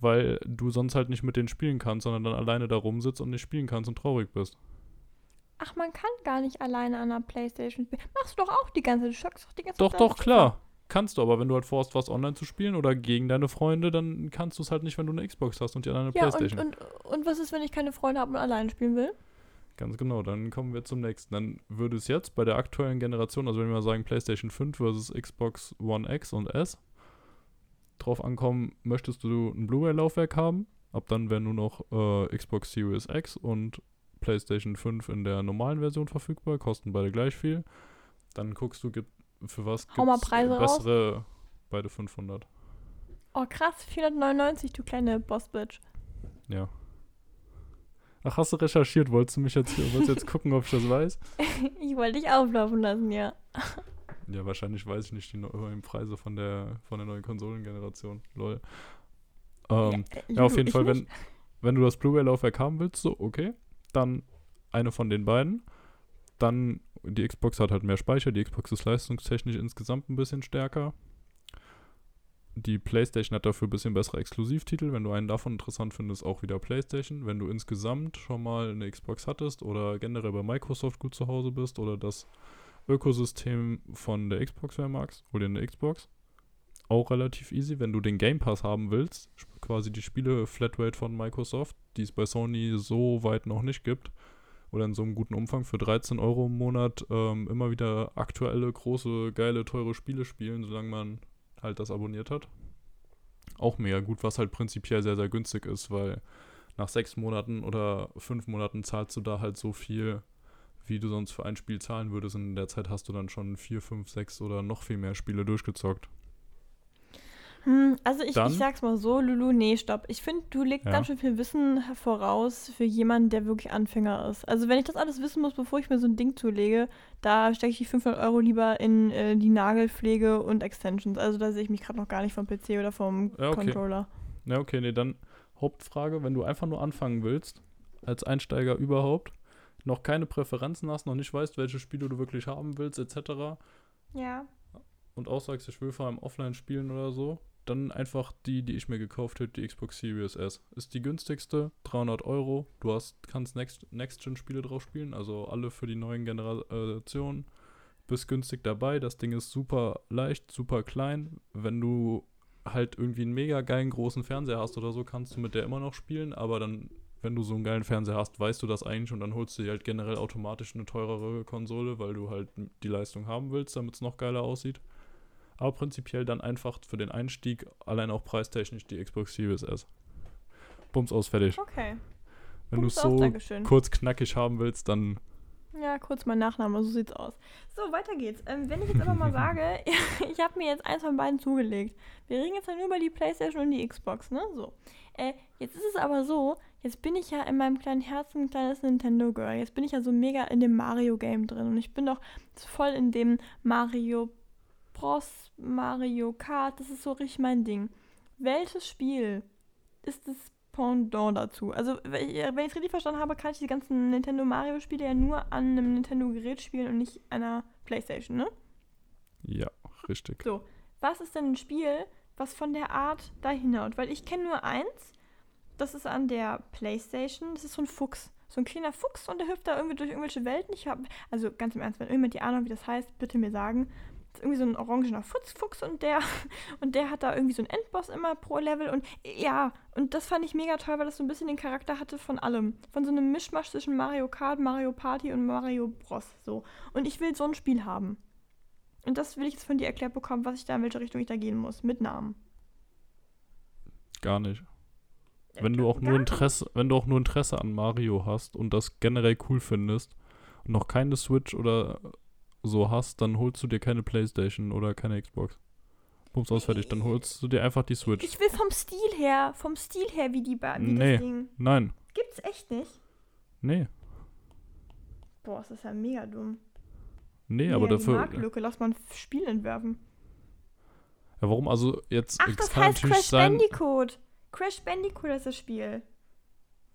weil du sonst halt nicht mit denen spielen kannst, sondern dann alleine da rumsitzt und nicht spielen kannst und traurig bist. Ach, man kann gar nicht alleine an einer Playstation spielen. Machst du doch auch die ganze Zeit. Du doch die ganze Doch, Zeit. doch, klar. Kannst du, aber wenn du halt vorhast, was online zu spielen oder gegen deine Freunde, dann kannst du es halt nicht, wenn du eine Xbox hast und die anderen eine Ja, und, Playstation. und, und was ist, wenn ich keine Freunde habe und alleine spielen will? Ganz genau, dann kommen wir zum nächsten. Dann würde es jetzt bei der aktuellen Generation, also wenn wir sagen PlayStation 5 versus Xbox One X und S, drauf ankommen, möchtest du ein Blu-ray-Laufwerk haben? Ab dann wäre nur noch äh, Xbox Series X und PlayStation 5 in der normalen Version verfügbar, kosten beide gleich viel. Dann guckst du, gibt, für was mal gibt's Preise raus. bessere, beide 500. Oh, krass. 499, du kleine Boss-Bitch. Ja. Ach, hast du recherchiert? Wolltest du mich jetzt, wolltest jetzt gucken, ob ich das weiß? [laughs] ich wollte dich auflaufen lassen, ja. [laughs] Ja, wahrscheinlich weiß ich nicht die neuen Preise von der, von der neuen Konsolengeneration. Lol. Ähm, äh, ja, auf jeden Fall, wenn, wenn du das Blu-ray-Laufwerk haben willst, so, okay, dann eine von den beiden. Dann, die Xbox hat halt mehr Speicher, die Xbox ist leistungstechnisch insgesamt ein bisschen stärker. Die PlayStation hat dafür ein bisschen bessere Exklusivtitel. Wenn du einen davon interessant findest, auch wieder PlayStation. Wenn du insgesamt schon mal eine Xbox hattest oder generell bei Microsoft gut zu Hause bist oder das Ökosystem von der Xbox mehr magst, hol dir eine Xbox. Auch relativ easy, wenn du den Game Pass haben willst, quasi die Spiele Flatrate von Microsoft, die es bei Sony so weit noch nicht gibt, oder in so einem guten Umfang für 13 Euro im Monat ähm, immer wieder aktuelle, große, geile, teure Spiele spielen, solange man halt das abonniert hat. Auch mega gut, was halt prinzipiell sehr, sehr günstig ist, weil nach sechs Monaten oder fünf Monaten zahlst du da halt so viel, wie du sonst für ein Spiel zahlen würdest. Und in der Zeit hast du dann schon vier, fünf, sechs oder noch viel mehr Spiele durchgezockt. Hm, also ich, Dann- ich sag's mal so, Lulu, nee, stopp. Ich finde, du legst Ja. ganz schön viel Wissen voraus für jemanden, der wirklich Anfänger ist. Also wenn ich das alles wissen muss, bevor ich mir so ein Ding zulege, da stecke ich die 500 Euro lieber in äh, die Nagelpflege und Extensions. Also da sehe ich mich gerade noch gar nicht vom PC oder vom Ja, okay. Controller. Ja, okay, nee, dann Hauptfrage, wenn du einfach nur anfangen willst, als Einsteiger überhaupt, noch keine Präferenzen hast, noch nicht weißt, welche Spiele du wirklich haben willst, etc. Ja. und auch sagst, ich will vor allem offline spielen oder so, dann einfach die, die ich mir gekauft hätte, die Xbox Series S. Ist die günstigste, 300 Euro. Du hast, kannst Next- Next-Gen-Spiele drauf spielen, also alle für die neuen Generationen. Bist günstig dabei. Das Ding ist super leicht, super klein. Wenn du halt irgendwie einen mega geilen großen Fernseher hast oder so, kannst du mit der immer noch spielen, aber dann, wenn du so einen geilen Fernseher hast, weißt du das eigentlich und dann holst du dir halt generell automatisch eine teurere Konsole, weil du halt die Leistung haben willst, damit es noch geiler aussieht. Aber prinzipiell dann einfach für den Einstieg, allein auch preistechnisch, die Xbox Series S. Bums aus, fertig. Okay. Wenn du es so Dankeschön. kurz knackig haben willst, dann Ja, kurz mein Nachname, so sieht's aus. So, weiter geht's. Ähm, wenn ich jetzt aber mal [laughs] sage, [laughs] ich habe mir jetzt eins von beiden zugelegt. Wir reden jetzt ja nur über die Playstation und die Xbox, ne? So. Äh, jetzt ist es aber so, jetzt bin ich ja in meinem kleinen Herzen ein kleines Nintendo-Girl. Jetzt bin ich ja so mega in dem Mario-Game drin. Und ich bin doch voll in dem Mario Bros, Mario Kart. Das ist so richtig mein Ding. Welches Spiel ist das Pendant dazu? Also, wenn ich wenn ich es richtig verstanden habe, kann ich die ganzen Nintendo Mario-Spiele ja nur an einem Nintendo-Gerät spielen und nicht einer Playstation, ne? ja, richtig. So, was ist denn ein Spiel, was von der Art dahin haut? Weil ich kenne nur eins, das ist an der Playstation, das ist so ein Fuchs. So ein kleiner Fuchs und der hüpft da irgendwie durch irgendwelche Welten. Ich habe, also ganz im Ernst, wenn irgendjemand die Ahnung, wie das heißt, bitte mir sagen. Das ist irgendwie so ein orangener Fuchs, Fuchs und der, [laughs] und der hat da irgendwie so einen Endboss immer pro Level und ja, und das fand ich mega toll, weil das so ein bisschen den Charakter hatte von allem. Von so einem Mischmasch zwischen Mario Kart, Mario Party und Mario Bros. So. Und ich will so ein Spiel haben. Und das will ich jetzt von dir erklärt bekommen, was ich da in welche Richtung ich da gehen muss. Mit Namen. Gar nicht. Wenn du auch nur Interesse, wenn du auch nur Interesse an Mario hast und das generell cool findest und noch keine Switch oder so hast, dann holst du dir keine Playstation oder keine Xbox. Bums aus fertig, dann holst du dir einfach die Switch. Ich will vom Stil her, vom Stil her, wie die ba wie Nee. das Ding. Nein, Gibt's echt nicht? nee, Boah, das ist ja mega dumm. nee, Mega aber die dafür. Marktlücke, lass mal ein Spiel entwerfen. Ja, warum? Also jetzt, Ach, das heißt Crash sein. Bandicoot. Crash Bandicoot ist das Spiel.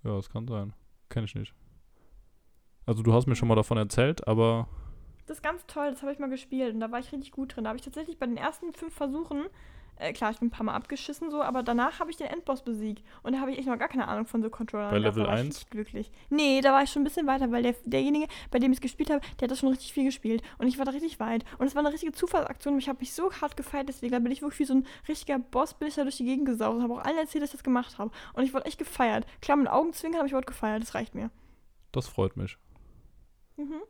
Ja, das kann sein. Kenn ich nicht. Also du hast mir schon mal davon erzählt, aber Das ist ganz toll, das habe ich mal gespielt und da war ich richtig gut drin. Da habe ich tatsächlich bei den ersten fünf Versuchen, äh, klar, ich bin ein paar Mal abgeschissen so, aber danach habe ich den Endboss besiegt. Und da habe ich echt noch gar keine Ahnung von so Controllern. Bei. Level da war ich 1? richtig glücklich. Nee, da war ich schon ein bisschen weiter, weil der, derjenige, bei dem ich es gespielt habe, der hat das schon richtig viel gespielt. Und ich war da richtig weit. Und es war eine richtige Zufallsaktion. und Ich habe mich so hart gefeiert, deswegen da bin ich wirklich wie so ein richtiger Boss, bin ich da durch die Gegend gesaust und habe auch allen erzählt, dass ich das gemacht habe. Und ich wurde echt gefeiert. Klar, mit Augenzwinkern, aber ich wurde gefeiert. Das reicht mir. das freut mich. Mhm.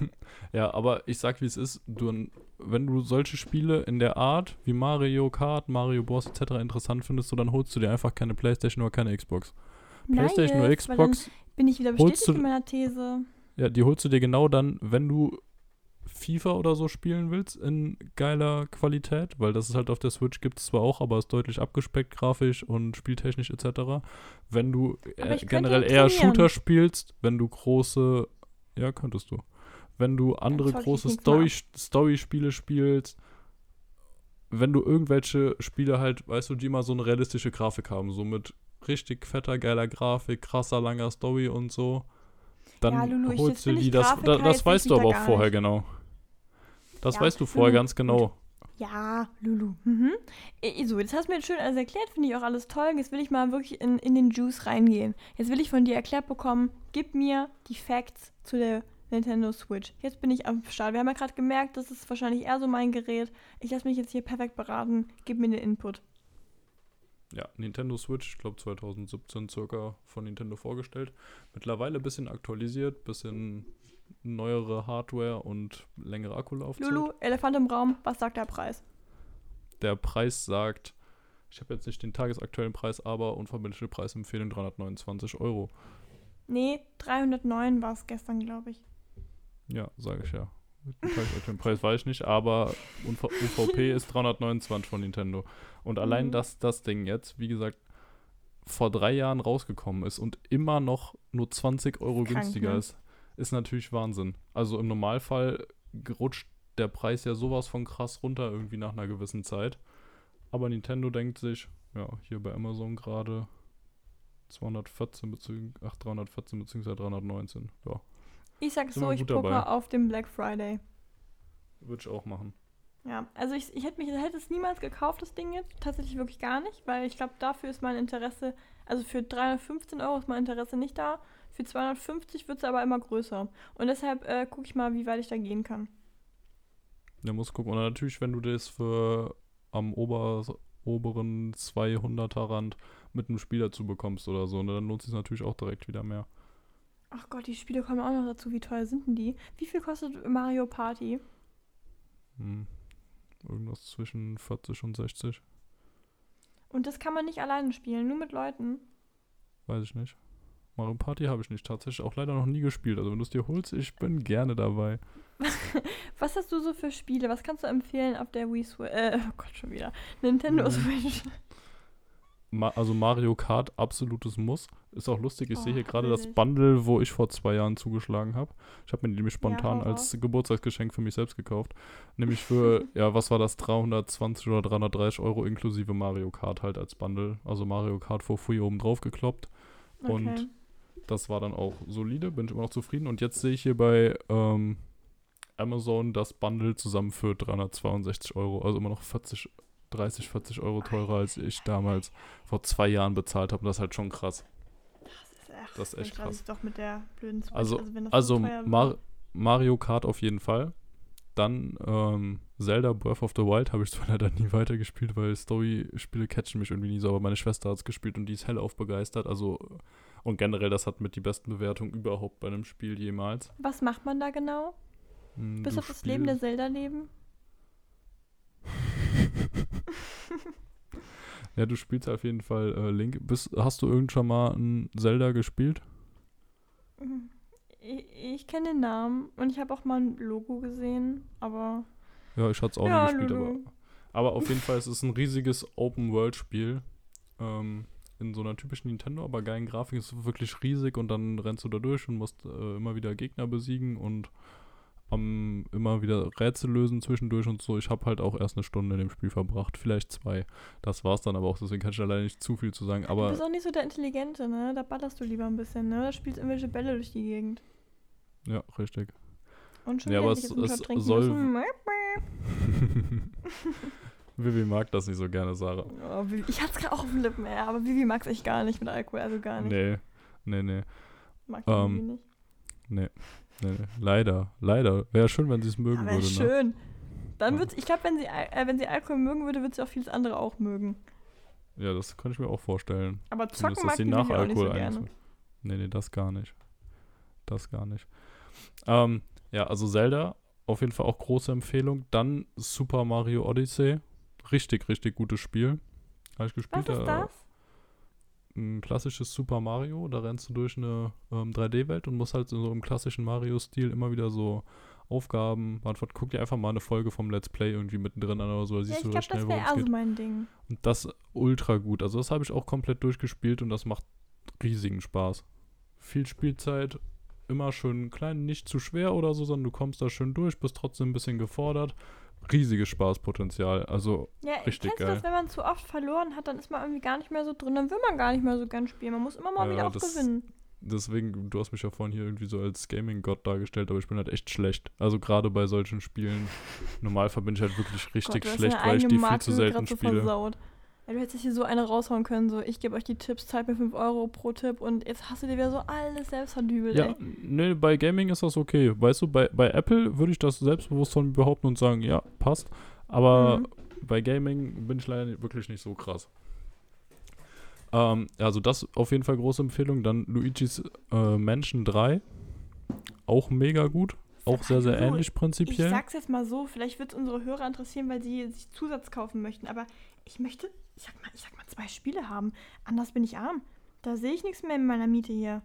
[laughs] Ja, aber ich sag, wie es ist. Du, wenn du solche Spiele in der Art wie Mario Kart, Mario Bros. etc. interessant findest, so, dann holst du dir einfach keine Playstation oder keine Xbox. Playstation oder Nice, Xbox, bin ich wieder bestätigt du- in meiner These. ja, die holst du dir genau dann, wenn du FIFA oder so spielen willst in geiler Qualität, weil das ist halt auf der Switch gibt es zwar auch, aber ist deutlich abgespeckt grafisch und spieltechnisch etc. Wenn du äh, generell eher. Shooter spielst, wenn du große, ja, könntest du. Wenn du andere große mehr Story, Story-Spiele spielst, wenn du irgendwelche Spiele halt, weißt du, die mal so eine realistische Grafik haben, so mit richtig fetter, geiler Grafik, krasser, langer Story und so, dann Ja, Lulu, ich- holst du die, das, da, das weißt du aber auch vorher nicht. genau. Das Ja, weißt du vorher Lulu, ganz genau. Ja, Lulu. Mhm. So, jetzt hast du mir jetzt schön alles erklärt, finde ich auch alles toll. Jetzt will ich mal wirklich in, in den Juice reingehen. Jetzt will ich von dir erklärt bekommen, gib mir die Facts zu der Nintendo Switch. Jetzt bin ich am Start. Wir haben ja gerade gemerkt, das ist wahrscheinlich eher so mein Gerät. Ich lasse mich jetzt hier perfekt beraten. Gib mir den Input. Ja, Nintendo Switch, ich glaube 2017 circa von Nintendo vorgestellt. Mittlerweile ein bisschen aktualisiert, bisschen neuere Hardware und längere Akkulaufzeit. Lulu, Elefant im Raum, was sagt der Preis? Der Preis sagt, ich habe jetzt nicht den tagesaktuellen Preis, aber unverbindliche Preisempfehlung 329 Euro. Nee, 309 war es gestern, glaube ich. Ja, sage ich ja. Den Preis weiß ich nicht, aber UVP [laughs] ist 329 von Nintendo. Und allein, Mhm. dass das Ding jetzt, wie gesagt, vor drei Jahren rausgekommen ist und immer noch nur 20 Euro Krank, günstiger ne? ist, ist natürlich Wahnsinn. Also im Normalfall rutscht der Preis ja sowas von krass runter irgendwie nach einer gewissen Zeit. Aber Nintendo denkt sich, ja, hier bei Amazon gerade 214 bzw. ach, 314 bzw. 319. Ja, Ich sag so, ich dabei. auf dem Black Friday. würde ich auch machen. Ja, also ich, ich hätte mich hätte es niemals gekauft, das Ding jetzt. Tatsächlich wirklich gar nicht, weil ich glaube, dafür ist mein Interesse, also für 315 Euro ist mein Interesse nicht da. Für 250 wird es aber immer größer. Und deshalb äh, gucke ich mal, wie weit ich da gehen kann. Ja, muss gucken. Und natürlich, wenn du das für am ober, oberen 200er Rand mit einem Spiel dazu bekommst oder so, ne, dann lohnt sich natürlich auch direkt wieder mehr. Ach Gott, die Spiele kommen auch noch dazu. Wie teuer sind denn die? Wie viel kostet Mario Party? Hm. Irgendwas zwischen 40 und 60. Und das kann man nicht alleine spielen, nur mit Leuten. Weiß ich nicht. Mario Party habe ich nicht tatsächlich auch leider noch nie gespielt. Also wenn du es dir holst, ich bin gerne dabei. [laughs] Was hast du so für Spiele? Was kannst du empfehlen auf der Wii Switch? Äh, oh Gott, schon wieder. Nintendo Mhm. Switch. Ma also Mario Kart, absolutes Muss. Ist auch lustig, ich sehe hier Oh, gerade das. Bundle, wo ich vor zwei Jahren zugeschlagen habe. Ich habe mir die nämlich spontan hau als. Geburtstagsgeschenk für mich selbst gekauft. Nämlich für, [laughs] ja, was war das, 320 oder 330 Euro inklusive Mario Kart halt als Bundle. Also Mario Kart for free oben drauf gekloppt. Und Okay. das war dann auch solide, bin ich immer noch zufrieden. Und jetzt sehe ich hier bei ähm, Amazon das Bundle zusammen für 362 Euro. Also immer noch 40, 30, 40 Euro teurer, als ich damals vor zwei Jahren bezahlt habe. Und das ist halt schon krass. Das ist echt, Das ist echt dann krass. ist doch mit der blöden Switch. Also, also so teuer Mar. Mario Kart auf jeden Fall. Dann ähm, Zelda Breath of the Wild habe ich zwar [laughs] leider nie weitergespielt, weil Story-Spiele catchen mich irgendwie nie so, aber meine Schwester hat es gespielt und die ist hellauf begeistert. Also, und generell, das hat mit die besten Bewertungen überhaupt bei einem Spiel jemals. Was macht man da genau? Hm, Bis auf das Leben der spielst- Zelda-Leben? [laughs] Ja, du spielst auf jeden Fall äh, Link. Bist, hast du irgendwann schon mal ein Zelda gespielt? Ich, ich kenne den Namen und ich habe auch mal ein Logo gesehen, aber Ja, ich hatte es auch Ja, nie gespielt, aber, aber auf jeden Fall es ist es ein riesiges Open-World-Spiel. Ähm, in so einer typischen Nintendo, aber geilen Grafik. Es ist wirklich riesig und dann rennst du da durch und musst äh, immer wieder Gegner besiegen und ähm, immer wieder Rätsel lösen zwischendurch und so. Ich habe halt auch erst eine Stunde in dem Spiel verbracht, vielleicht zwei. Das war's dann aber auch, deswegen kann ich da leider nicht zu viel zu sagen. du Aber bist auch nicht so der Intelligente, ne? Da ballerst du lieber ein bisschen, ne? Da spielst irgendwelche Bälle durch die Gegend. ja, richtig. Und schon Ja, wieder aber es- es soll-. [laughs] Vivi mag das nicht so gerne, Sarah. Oh, ich hatte es gerade auch auf den Lippen, ja, aber Vivi mag es echt gar nicht mit Alkohol, also gar nicht. Nee, nee, nee. Mag Ähm, Vivi nicht. Nee, nee. Leider, leider. Wäre schön, wenn sie es mögen Aber würde. Ne? schön. Dann Ja. wird ich glaube, wenn sie äh, wenn sie Alkohol mögen würde, würde sie auch vieles andere auch mögen. Ja, das kann ich mir auch vorstellen. Aber zocken mag sie nach Vivi auch nicht so Alkohol. Nee, nee, das gar nicht. Das gar nicht. Ähm, ja, also Zelda, auf jeden Fall auch große Empfehlung. Dann Super Mario Odyssey. Richtig, richtig gutes Spiel. Habe ich gespielt. Was ist äh, das? Ein klassisches Super Mario. Da rennst du durch eine ähm, 3D-Welt und musst halt so im klassischen Mario-Stil immer wieder so Aufgaben beantworten. Guck dir einfach mal eine Folge vom Let's Play irgendwie mittendrin an oder so. Da Ja, siehst ich du recht schnell, das worum es also geht. mein Ding. Und das ultra gut. Also das habe ich auch komplett durchgespielt und das macht riesigen Spaß. Viel Spielzeit, immer schön klein, nicht zu schwer oder so, sondern du kommst da schön durch, bist trotzdem ein bisschen gefordert. Riesiges Spaßpotenzial. Also Ja, Richtig kennst du geil. das, wenn man zu oft verloren hat, dann ist man irgendwie gar nicht mehr so drin, dann will man gar nicht mehr so gern spielen. Man muss immer mal Ja, wieder auch das- gewinnen. deswegen, du hast mich ja vorhin hier irgendwie so als Gaming-Gott dargestellt, aber ich bin halt echt schlecht. Also gerade bei solchen Spielen, [laughs] normal verbinde ich halt wirklich richtig Gott, du schlecht, weil ich die viel zu selten so spiele. Versaut. Ja, du hättest hier so eine raushauen können, so ich gebe euch die Tipps, zahlt mir 5 Euro pro Tipp und jetzt hast du dir wieder so alles selbst verdübelt, Ja, ey. nee, bei Gaming ist das okay. Weißt du, bei, bei Apple würde ich das selbstbewusst von behaupten und sagen, ja, passt. Aber Mhm. bei Gaming bin ich leider wirklich nicht so krass. Ähm, also das auf jeden Fall große Empfehlung. Dann Luigi's äh, Mansion 3. Auch mega gut. Auch sehr, sehr Hallo, ähnlich Ich prinzipiell. sag's jetzt mal so, vielleicht wird es unsere Hörer interessieren, weil sie sich Zusatz kaufen möchten, aber ich möchte, ich sag mal, ich sag mal zwei Spiele haben. Anders bin ich arm. Da sehe ich nichts mehr in meiner Miete hier.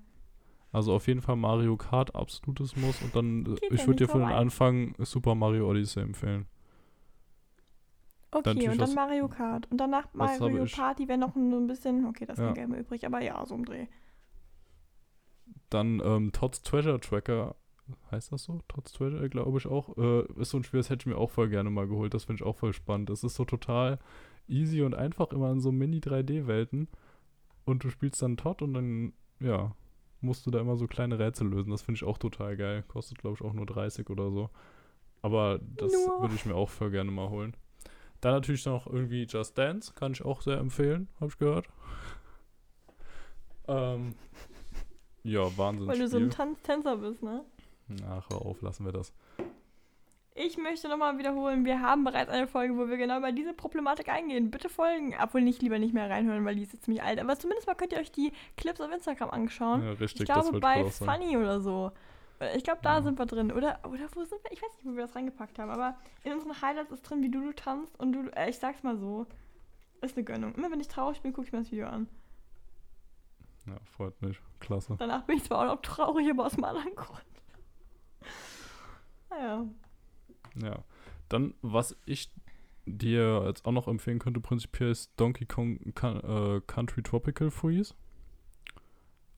Also auf jeden Fall Mario Kart, absolutes Muss. Und dann, äh, Geht ja ich würde dir für den. Anfang Super Mario Odyssey empfehlen. Okay, natürlich und dann Mario Kart. Und danach Mario? Party wäre noch ein, ein bisschen, okay, das ist Ja. Geld mehr übrig, aber ja, so im Dreh. Dann ähm, Todd's Treasure Tracker, heißt das so? Todd's Treasure, glaube ich auch. Äh, ist so ein Spiel, das hätte ich mir auch voll gerne mal geholt. Das finde ich auch voll spannend. Das ist so total easy und einfach immer in so Mini-3D-Welten. Und du spielst dann Todd und dann, ja, musst du da immer so kleine Rätsel lösen. Das finde ich auch total geil. Kostet, glaube ich, auch nur 30 oder so. Aber das würde ich mir auch voll gerne mal holen. Dann natürlich noch irgendwie Just Dance, kann ich auch sehr empfehlen, habe ich gehört. Ähm, ja, Wahnsinn. Weil du so ein Tanz Tänzer bist, ne? Ach, hör auf, lassen wir das. Ich möchte nochmal wiederholen, wir haben bereits eine Folge, wo wir genau über diese Problematik eingehen. Bitte folgen. Obwohl nicht lieber nicht mehr reinhören, weil die ist jetzt ziemlich alt. Aber zumindest mal könnt ihr euch die Clips auf Instagram anschauen. Ja, richtig, ich glaube bei sagen. Funny oder so. Ich glaube, da Ja. sind wir drin. Oder, oder wo sind wir? Ich weiß nicht, wo wir das reingepackt haben. Aber in unseren Highlights ist drin, wie du, du tanzt. Und du, äh, ich sag's mal so, ist eine Gönnung. Immer wenn ich traurig bin, gucke ich mir das Video an. Ja, freut mich. Klasse. Danach bin ich zwar auch noch traurig, aber aus einem anderen Grund. [laughs] Naja. Ja. Dann, was ich dir jetzt auch noch empfehlen könnte, prinzipiell ist Donkey Kong äh, Country Tropical Freeze.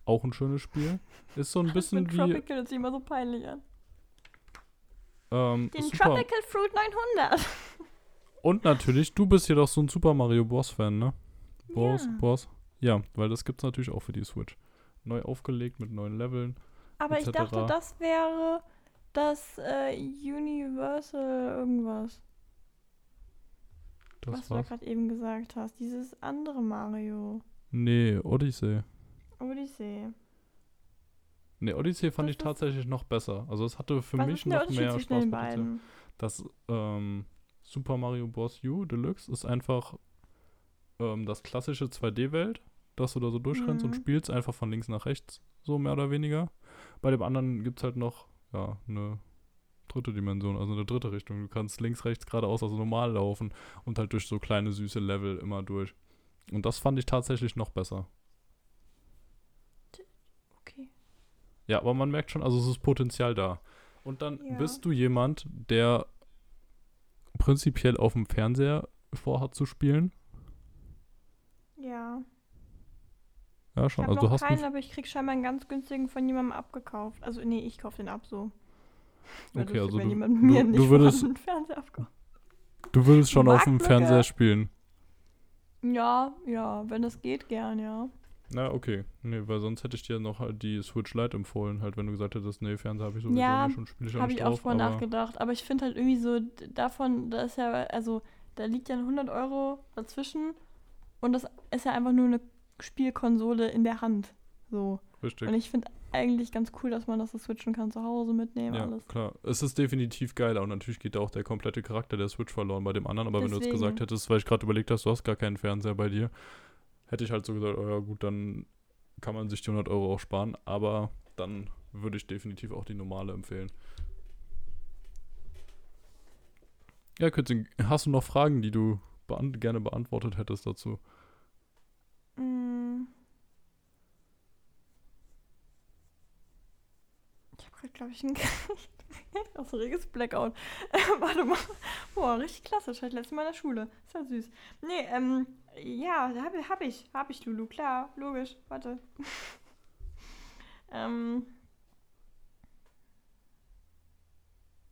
Auch ein schönes Spiel. Ist so ein [laughs] bisschen Mit wie Tropical hört sich immer so peinlich an. ähm, Den Super. Tropical Fruit 900. Und natürlich, du bist jedoch so ein Super Mario Bros. Fan, ne? Bros, Ja. Bros. Ja, weil das gibt's natürlich auch für die Switch. Neu aufgelegt mit neuen Leveln. Aber ich dachte, das wäre das äh, Universal irgendwas. Das was du da war's. gerade eben gesagt hast. Dieses andere Mario. Nee, Odyssey. Odyssey. Nee, Odyssey fand Das ich tatsächlich noch besser. Also es hatte für was mich noch mehr zwischen den beiden? Das ähm, Super Mario Bros. U Deluxe ist einfach ähm, das klassische 2D-Welt, dass du da so durchrennst und Mhm. spielst, einfach von links nach rechts, so mehr oder weniger. Bei dem anderen gibt es halt noch ja, eine dritte Dimension, also eine dritte Richtung. Du kannst links, rechts, geradeaus, also normal laufen und halt durch so kleine süße Level immer durch. Und das fand ich tatsächlich noch besser. Okay. Ja, aber man merkt schon, also es ist Potenzial da. Und dann Ja. bist du jemand, der prinzipiell auf dem Fernseher vorhat zu spielen. Ja. Ja, Ich schon. habe Also du noch hast keinen, einen, aber ich krieg scheinbar einen ganz günstigen von jemandem abgekauft. Also, nee, ich kaufe den ab so. Wäre Okay, also du- jemand du- mir du nicht würdest- du würdest schon auf dem. Fernseher spielen. Ja, ja, wenn das geht, gern, ja. Na, okay. Nee, weil sonst hätte ich dir noch halt die Switch Lite empfohlen, halt wenn du gesagt hättest, nee, Fernseher habe ich sowieso Ja, nicht und spiele ich auch Habe nicht ich auch drüber nachgedacht. Aber ich finde halt irgendwie so, davon, da ist ja, also, da liegt ja 100 Euro dazwischen und das ist ja einfach nur eine Spielkonsole in der Hand. So. Richtig. Und ich finde eigentlich ganz cool, dass man das so switchen kann, zu Hause mitnehmen, Ja, alles. klar. Es ist definitiv geiler und natürlich geht da auch der komplette Charakter der Switch verloren bei dem anderen. Aber wenn du jetzt Deswegen. gesagt hättest, weil ich gerade überlegt hast, du hast gar keinen Fernseher bei dir, hätte ich halt so gesagt, oh ja gut, dann kann man sich die 100 Euro auch sparen. Aber dann würde ich definitiv auch die normale empfehlen. Ja, Kützing, hast du noch Fragen, die du beant gerne beantwortet hättest dazu? Mm. Ich habe gerade, glaube ich, ein [laughs] aus reges Blackout. Warte mal. Boah, richtig klassisch. Halt letztes Mal in der Schule. Ist ja süß. Nee, ähm, ja, hab, hab ich. Hab ich, Lulu. Klar, logisch. Warte. [laughs] ähm.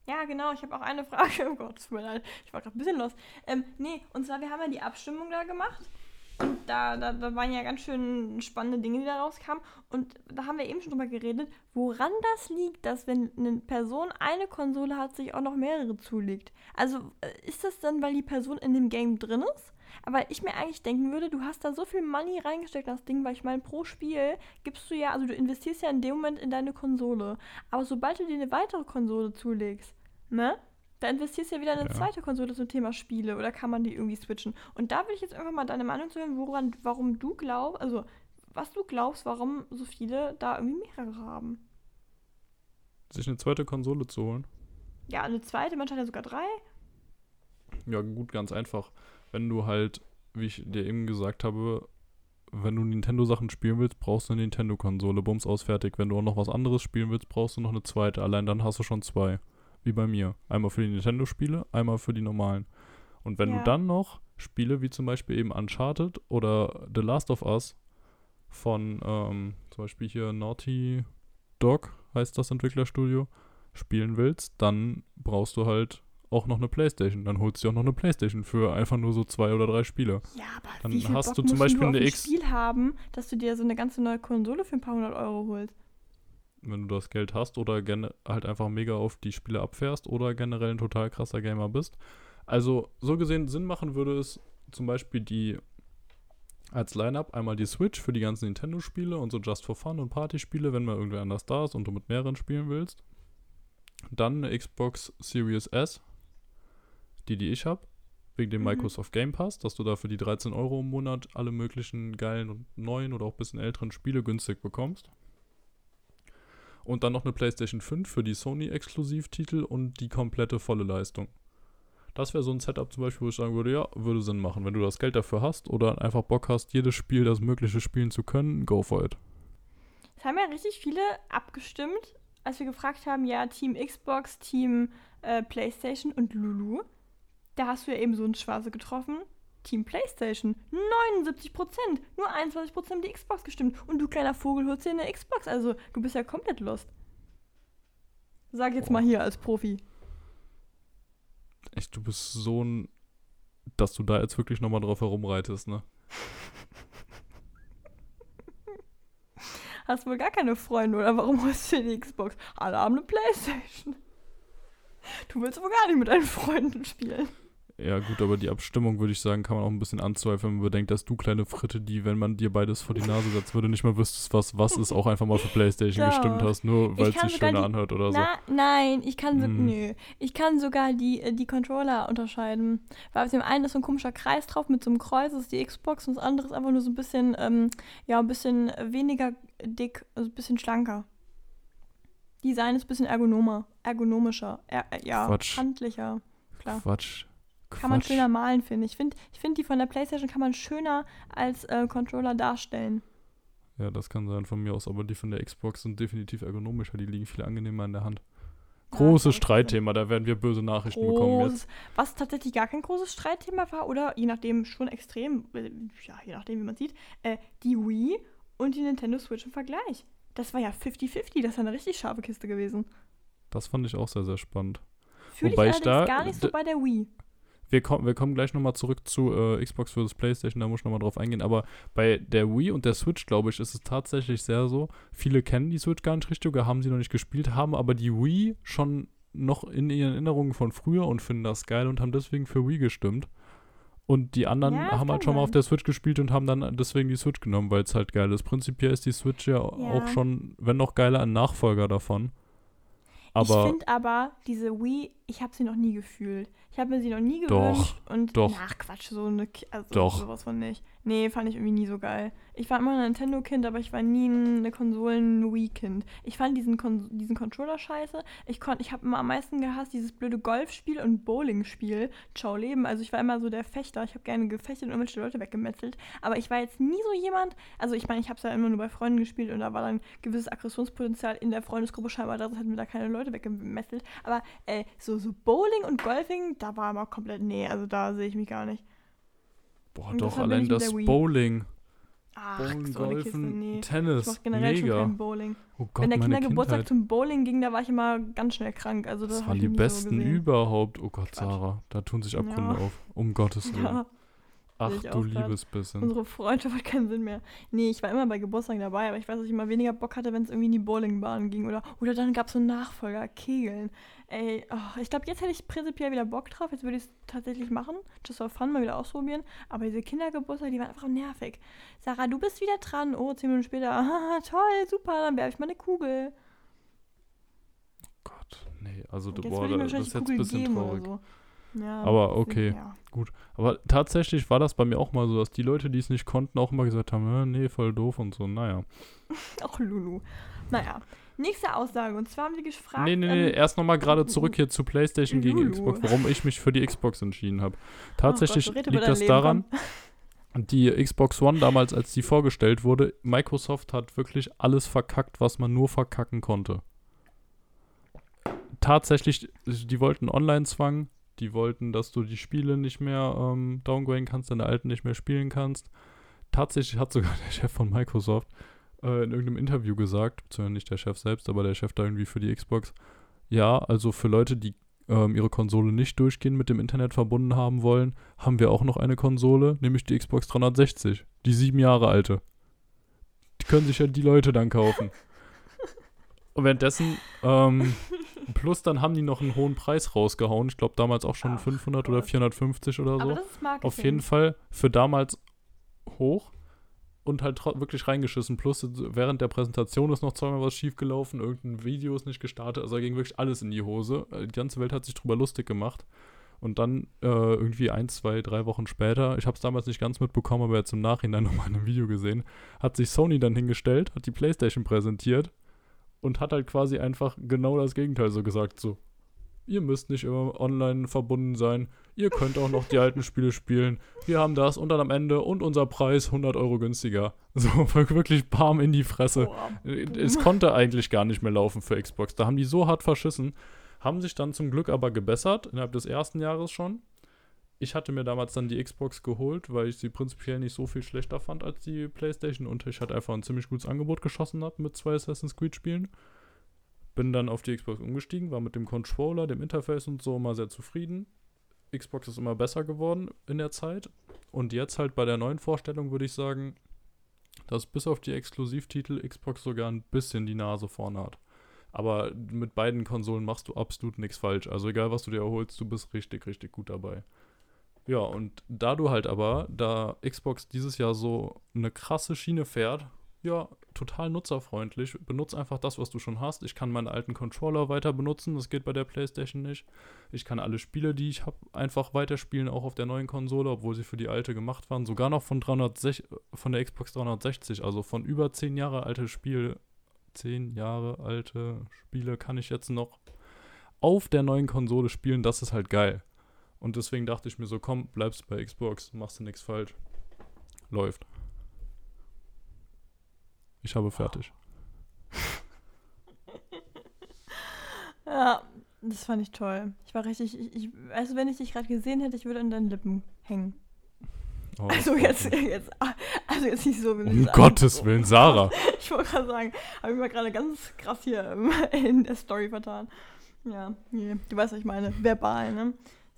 Ja, genau, ich habe auch eine Frage. [laughs] Oh Gott, tut mir leid. Ich war gerade ein bisschen los. Ähm, nee, und zwar, wir haben ja die Abstimmung da gemacht. Da, da, da waren ja ganz schön spannende Dinge, die da rauskamen. Und da haben wir eben schon drüber geredet, woran das liegt, dass wenn eine Person eine Konsole hat, sich auch noch mehrere zulegt. Also äh, ist das dann, weil die Person in dem Game drin ist? Aber ich mir eigentlich denken würde, du hast da so viel Money reingesteckt in das Ding, weil ich meine, pro Spiel gibst du ja, also du investierst ja in dem Moment in deine Konsole. Aber sobald du dir eine weitere Konsole zulegst, ne? Da investierst du ja wieder in eine Ja. zweite Konsole zum Thema Spiele oder kann man die irgendwie switchen? Und da will ich jetzt einfach mal deine Meinung zu hören, woran, warum du glaubst, also was du glaubst, warum so viele da irgendwie mehrere haben. Sich eine zweite Konsole zu holen? Ja, eine zweite, manchmal ja sogar drei. Ja, gut, ganz einfach. Wenn du halt, wie ich dir eben gesagt habe, wenn du Nintendo-Sachen spielen willst, brauchst du eine Nintendo-Konsole. Bums aus fertig. Wenn du auch noch was anderes spielen willst, brauchst du noch eine zweite. Allein dann hast du schon zwei. Wie bei mir. Einmal für die Nintendo-Spiele, einmal für die normalen. Und wenn Ja. du dann noch Spiele wie zum Beispiel eben Uncharted oder The Last of Us von ähm, zum Beispiel hier Naughty Dog heißt das Entwicklerstudio spielen willst, dann brauchst du halt auch noch eine Playstation. Dann holst du auch noch eine Playstation für einfach nur so zwei oder drei Spiele. Ja, aber Dann wie viel hast Bock du zum Beispiel auf eine ein X- Spiel haben, dass du dir so eine ganze neue Konsole für ein paar hundert Euro holst? Wenn du das Geld hast oder halt einfach mega auf die Spiele abfährst oder generell ein total krasser Gamer bist. Also so gesehen Sinn machen würde es zum Beispiel die als Line-Up einmal die Switch für die ganzen Nintendo-Spiele und so Just for Fun und Partyspiele, wenn mal irgendwer anders da ist und du mit mehreren spielen willst. Dann eine Xbox Series S, die die ich habe, wegen dem Mhm. Microsoft Game Pass, dass du da für die 13 Euro im Monat alle möglichen geilen und neuen oder auch ein bisschen älteren Spiele günstig bekommst. Und dann noch eine PlayStation 5 für die Sony-Exklusivtitel und die komplette volle Leistung. Das wäre so ein Setup zum Beispiel, wo ich sagen würde, ja, würde Sinn machen. Wenn du das Geld dafür hast oder einfach Bock hast, jedes Spiel, das Mögliche spielen zu können, go for it. Es haben ja richtig viele abgestimmt, als wir gefragt haben, ja, Team Xbox, Team äh, PlayStation und Lulu. Da hast du ja eben so ein Schwarze getroffen. Team PlayStation. 79 Prozent. Nur 21 Prozent die Xbox gestimmt. Und du kleiner Vogel holst dir eine Xbox. Also, du bist ja komplett lost. Sag jetzt mal hier als Profi. Echt, du bist so ein, dass du da jetzt wirklich nochmal drauf herumreitest, ne? Hast wohl gar keine Freunde, oder warum holst du dir die Xbox? Alle haben eine Playstation. Du willst wohl gar nicht mit deinen Freunden spielen. Ja, gut, aber die Abstimmung, würde ich sagen, kann man auch ein bisschen anzweifeln, wenn man bedenkt, dass du, kleine Fritte, die, wenn man dir beides vor die Nase setzt, würde nicht mal wüsstest, was was ist, auch einfach mal für Playstation Doch. gestimmt hast, nur weil es sich schöner die- anhört oder so. Na, nein, ich kann so, Hm. nö. Ich kann sogar die, äh, die Controller unterscheiden. Weil auf dem einen ist so ein komischer Kreis drauf mit so einem Kreuz, das ist die Xbox und das andere ist einfach nur so ein bisschen, ähm, ja, ein bisschen weniger dick, also ein bisschen schlanker. Design ist ein bisschen ergonomer, ergonomischer, er, äh, ja, Quatsch. handlicher. Klar. Quatsch. Kann man Quatsch. schöner malen, finde ich. Ich finde, ich find, die von der Playstation kann man schöner als äh, Controller darstellen. Ja, das kann sein von mir aus, aber die von der Xbox sind definitiv ergonomischer, die liegen viel angenehmer in der Hand. Ja, Großes ich. Streitthema, da werden wir böse Nachrichten bekommen jetzt. Was tatsächlich gar kein großes Streitthema war, oder je nachdem schon extrem, äh, ja, je nachdem, wie man sieht, äh, die Wii und die Nintendo Switch im Vergleich. Das war ja 50-50, das ja eine richtig scharfe Kiste gewesen. Das fand ich auch sehr, sehr spannend. Fühle ich Wobei ich allerdings da- gar nicht so bei der Wii. Wir, kommen wir kommen gleich nochmal zurück zu äh, Xbox vs. Playstation, da muss ich nochmal drauf eingehen. Aber bei der Wii und der Switch, glaube ich, ist es tatsächlich sehr so. Viele kennen die Switch gar nicht richtig oder haben sie noch nicht gespielt, haben aber die Wii schon noch in ihren Erinnerungen von früher und finden das geil und haben deswegen für Wii gestimmt. Und die anderen Ja, haben halt schon mal auf der Switch gespielt und haben dann deswegen die Switch genommen, weil es halt geil ist. Prinzipiell ist die Switch ja, auch Ja. schon, wenn noch geiler, ein Nachfolger davon. ich Aber finde aber, diese Wii, ich habe sie noch nie gefühlt. Ich habe mir sie noch nie Doch, gewünscht. und doch. Ach Quatsch, so eine, also Doch. sowas von nicht. Nee, fand ich irgendwie nie so geil. Ich war immer ein Nintendo-Kind, aber ich war nie ein Konsolen-Wii-Kind. Ich fand diesen, Kon diesen Controller scheiße. Ich, kon- ich habe immer am meisten gehasst dieses blöde Golfspiel und Bowling-Spiel. Ciao Leben. Also ich war immer so der Fechter. Ich habe gerne gefechtet und irgendwelche Leute weggemetzelt. Aber ich war jetzt nie so jemand, also ich meine, ich habe es ja immer nur bei Freunden gespielt und da war dann gewisses Aggressionspotenzial in der Freundesgruppe scheinbar, da hätten wir da keine Leute weggemetzelt. Aber äh, so, so Bowling und Golfing, da war immer komplett, nee, also da sehe ich mich gar nicht. boah, Und doch, allein ich das. Bowling, Ach, Bowling, so eine Kiste, Golfen, nee. Ich Tennis, mach generell schon mega. kein Bowling. Oh Gott, Wenn der Kindergeburtstag zum Bowling ging, da war ich immer ganz schnell krank. Also das Das waren ich die so besten gesehen. überhaupt. Oh Gott, Quatsch. Sarah, da tun sich Abgründe Ja. auf. Um Gottes [laughs] Willen. Ja, Ach du liebes bisschen. unsere Freundschaft [laughs] hat keinen Sinn mehr. Nee, ich war immer bei Geburtstagen dabei, aber ich weiß, dass ich immer weniger Bock hatte, wenn es irgendwie in die Bowlingbahn ging. Oder, oder dann gab es so einen Nachfolger, Kegeln. Ey, oh, ich glaube, jetzt hätte ich prinzipiell wieder Bock drauf. Jetzt würde ich es tatsächlich machen. Just for fun, mal wieder ausprobieren. Aber diese Kindergeburtstage, die waren einfach nervig. Sarah, du bist wieder dran. Oh, zehn Minuten später. [laughs] Toll, super, dann werfe ich mal eine Kugel. Gott, nee, also du, boah, das ist jetzt ein bisschen traurig. so. Ja, Aber okay. Ja. Aber tatsächlich war das bei mir auch mal so, dass die Leute, die es nicht konnten, auch immer gesagt haben, "Äh, nee, voll doof und so. Naja. [laughs] Ach, Lulu. Naja, nächste Aussage. Und zwar haben wir gefragt. nee, nee, nee, ähm, erst nochmal gerade zurück hier zu PlayStation gegen Lulu. Xbox, warum ich mich für die Xbox entschieden habe. Tatsächlich Oh Gott, liegt das Leben, daran, komm. [laughs] die Xbox One damals, als die vorgestellt wurde, Microsoft hat wirklich alles verkackt, was man nur verkacken konnte. Tatsächlich, die wollten Online-Zwang, die wollten, dass du die Spiele nicht mehr ähm, downgraden kannst, deine alten nicht mehr spielen kannst. Tatsächlich hat sogar [laughs] der Chef von Microsoft äh, in irgendeinem Interview gesagt, beziehungsweise nicht der Chef selbst, aber der Chef da irgendwie für die Xbox, ja, also für Leute, die ähm, ihre Konsole nicht durchgehend mit dem Internet verbunden haben wollen, haben wir auch noch eine Konsole, nämlich die Xbox 360, die sieben Jahre alte. Die können sich ja die Leute dann kaufen. [laughs] Und währenddessen, ähm, [laughs] plus dann haben die noch einen hohen Preis rausgehauen. Ich glaube damals auch schon Ach, 500 Gott. oder 450 oder so. Auf jeden Fall für damals hoch und halt wirklich reingeschissen. Plus während der Präsentation ist noch zweimal was schiefgelaufen, irgendein Video ist nicht gestartet, also da ging wirklich alles in die Hose. Äh, Die ganze Welt hat sich drüber lustig gemacht. Und dann äh, irgendwie ein, zwei, drei Wochen später, ich habe es damals nicht ganz mitbekommen, aber jetzt im Nachhinein [laughs] nochmal in einem Video gesehen, hat sich Sony dann hingestellt, hat die Playstation präsentiert und hat halt quasi einfach genau das Gegenteil so gesagt, so, ihr müsst nicht immer online verbunden sein, ihr könnt auch noch die alten Spiele spielen, wir haben das und dann am Ende und unser Preis 100 Euro günstiger. [laughs] So, wirklich Palm in die Fresse. Boah, Es konnte eigentlich gar nicht mehr laufen für Xbox. Da haben die so hart verschissen, haben sich dann zum Glück aber gebessert, innerhalb des ersten Jahres schon. Ich hatte mir damals dann die Xbox geholt, weil ich sie prinzipiell nicht so viel schlechter fand als die PlayStation und ich halt einfach ein ziemlich gutes Angebot geschossen habe mit zwei Assassin's Creed Spielen. Bin dann auf die Xbox umgestiegen, war mit dem Controller, dem Interface und so immer sehr zufrieden. Xbox ist immer besser geworden in der Zeit. Und jetzt halt bei der neuen Vorstellung würde ich sagen, dass bis auf die Exklusivtitel Xbox sogar ein bisschen die Nase vorne hat. Aber mit beiden Konsolen machst du absolut nichts falsch. Also egal, was du dir erholst, du bist richtig, richtig gut dabei. Ja, und da du halt aber, da Xbox dieses Jahr so eine krasse Schiene fährt, ja, total nutzerfreundlich. Benutz einfach das, was du schon hast. Ich kann meinen alten Controller weiter benutzen, das geht bei der PlayStation nicht. Ich kann alle Spiele, die ich habe, einfach weiterspielen, auch auf der neuen Konsole, obwohl sie für die alte gemacht waren. Sogar noch von, 360, von der Xbox 360, also von über 10 Jahre alte Spiel, 10 Jahre alte Spiele kann ich jetzt noch auf der neuen Konsole spielen. Das ist halt geil. Und deswegen dachte ich mir so, komm, bleibst bei Xbox, machst du nichts falsch. Läuft. Ich habe fertig. [laughs] Ja, das fand ich toll. Ich war richtig, ich, ich also wenn ich dich gerade gesehen hätte, ich würde an deinen Lippen hängen. Oh, Also jetzt, [laughs] jetzt, also jetzt nicht so. wie Um Gottes Willen, Sarah. [laughs] Ich wollte gerade sagen, habe ich mal gerade ganz krass hier in der Story vertan. Ja, nee, du weißt, was ich meine. Verbal, ne?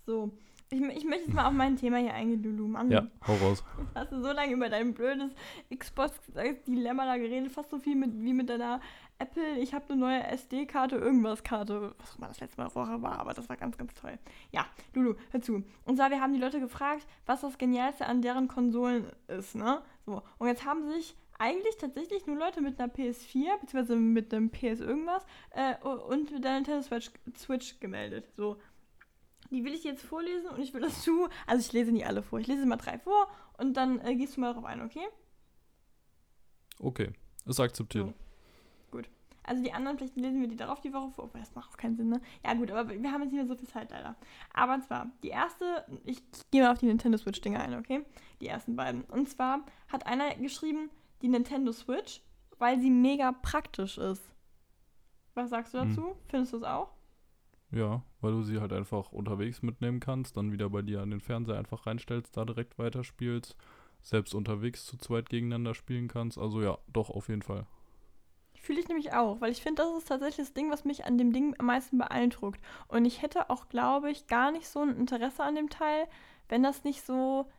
So. Ich, ich möchte jetzt mal auf mein Thema hier eingehen, Lulu. Mann, Ja, hau raus. hast du so lange über dein blödes Xbox-Dilemma da geredet, fast so viel mit, wie mit deiner Apple, ich habe eine neue SD-Karte, irgendwas Karte, was auch immer das letzte Mal Woche war, aber das war ganz, ganz toll. Ja, Lulu, hör zu. Und zwar, wir haben die Leute gefragt, was das Genialste an deren Konsolen ist, ne? So, und jetzt haben sich eigentlich tatsächlich nur Leute mit einer PS4, beziehungsweise mit einem PS irgendwas, äh, und mit der Nintendo Switch, Switch gemeldet. So, die will ich jetzt vorlesen und ich will, dass du, also ich lese nie alle vor, ich lese mal drei vor und dann äh, gehst du mal darauf ein, okay? Okay, ist akzeptiert. So. Also die anderen, vielleicht lesen wir die darauf die Woche vor. Oh, das macht auch keinen Sinn, ne? Ja gut, aber wir haben jetzt nicht mehr so viel Zeit leider. Aber zwar, die erste, ich gehe mal auf die Nintendo Switch-Dinger ein, okay? Die ersten beiden. Und zwar hat einer geschrieben, die Nintendo Switch, weil sie mega praktisch ist. Was sagst du Hm. dazu? Findest du es auch? Ja, weil du sie halt einfach unterwegs mitnehmen kannst, dann wieder bei dir an den Fernseher einfach reinstellst, da direkt weiterspielst, selbst unterwegs zu zweit gegeneinander spielen kannst. Also ja, doch, auf jeden Fall. Fühle ich nämlich auch, weil ich finde, das ist tatsächlich das Ding, was mich an dem Ding am meisten beeindruckt. Und ich hätte auch, glaube ich, gar nicht so ein Interesse an dem Teil, wenn das nicht so,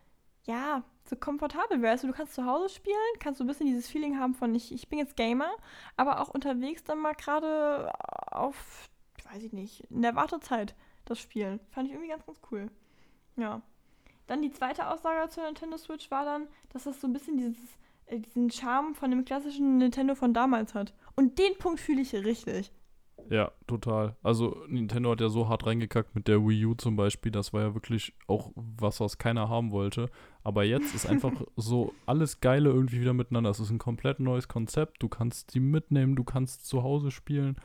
ja, so komfortabel wäre. Also du kannst zu Hause spielen, kannst so ein bisschen dieses Feeling haben von, ich, ich bin jetzt Gamer, aber auch unterwegs dann mal gerade auf, weiß ich nicht, in der Wartezeit das Spielen. Fand ich irgendwie ganz, ganz cool. Ja. Dann die zweite Aussage zur Nintendo Switch war dann, dass das so ein bisschen dieses äh, diesen Charme von dem klassischen Nintendo von damals hat. Und den Punkt fühle ich richtig. Ja, total. Also Nintendo hat ja so hart reingekackt mit der Wii U zum Beispiel. Das war ja wirklich auch was, was keiner haben wollte. Aber jetzt ist einfach [laughs] so alles Geile irgendwie wieder miteinander. Es ist ein komplett neues Konzept. Du kannst die mitnehmen, du kannst zu Hause spielen.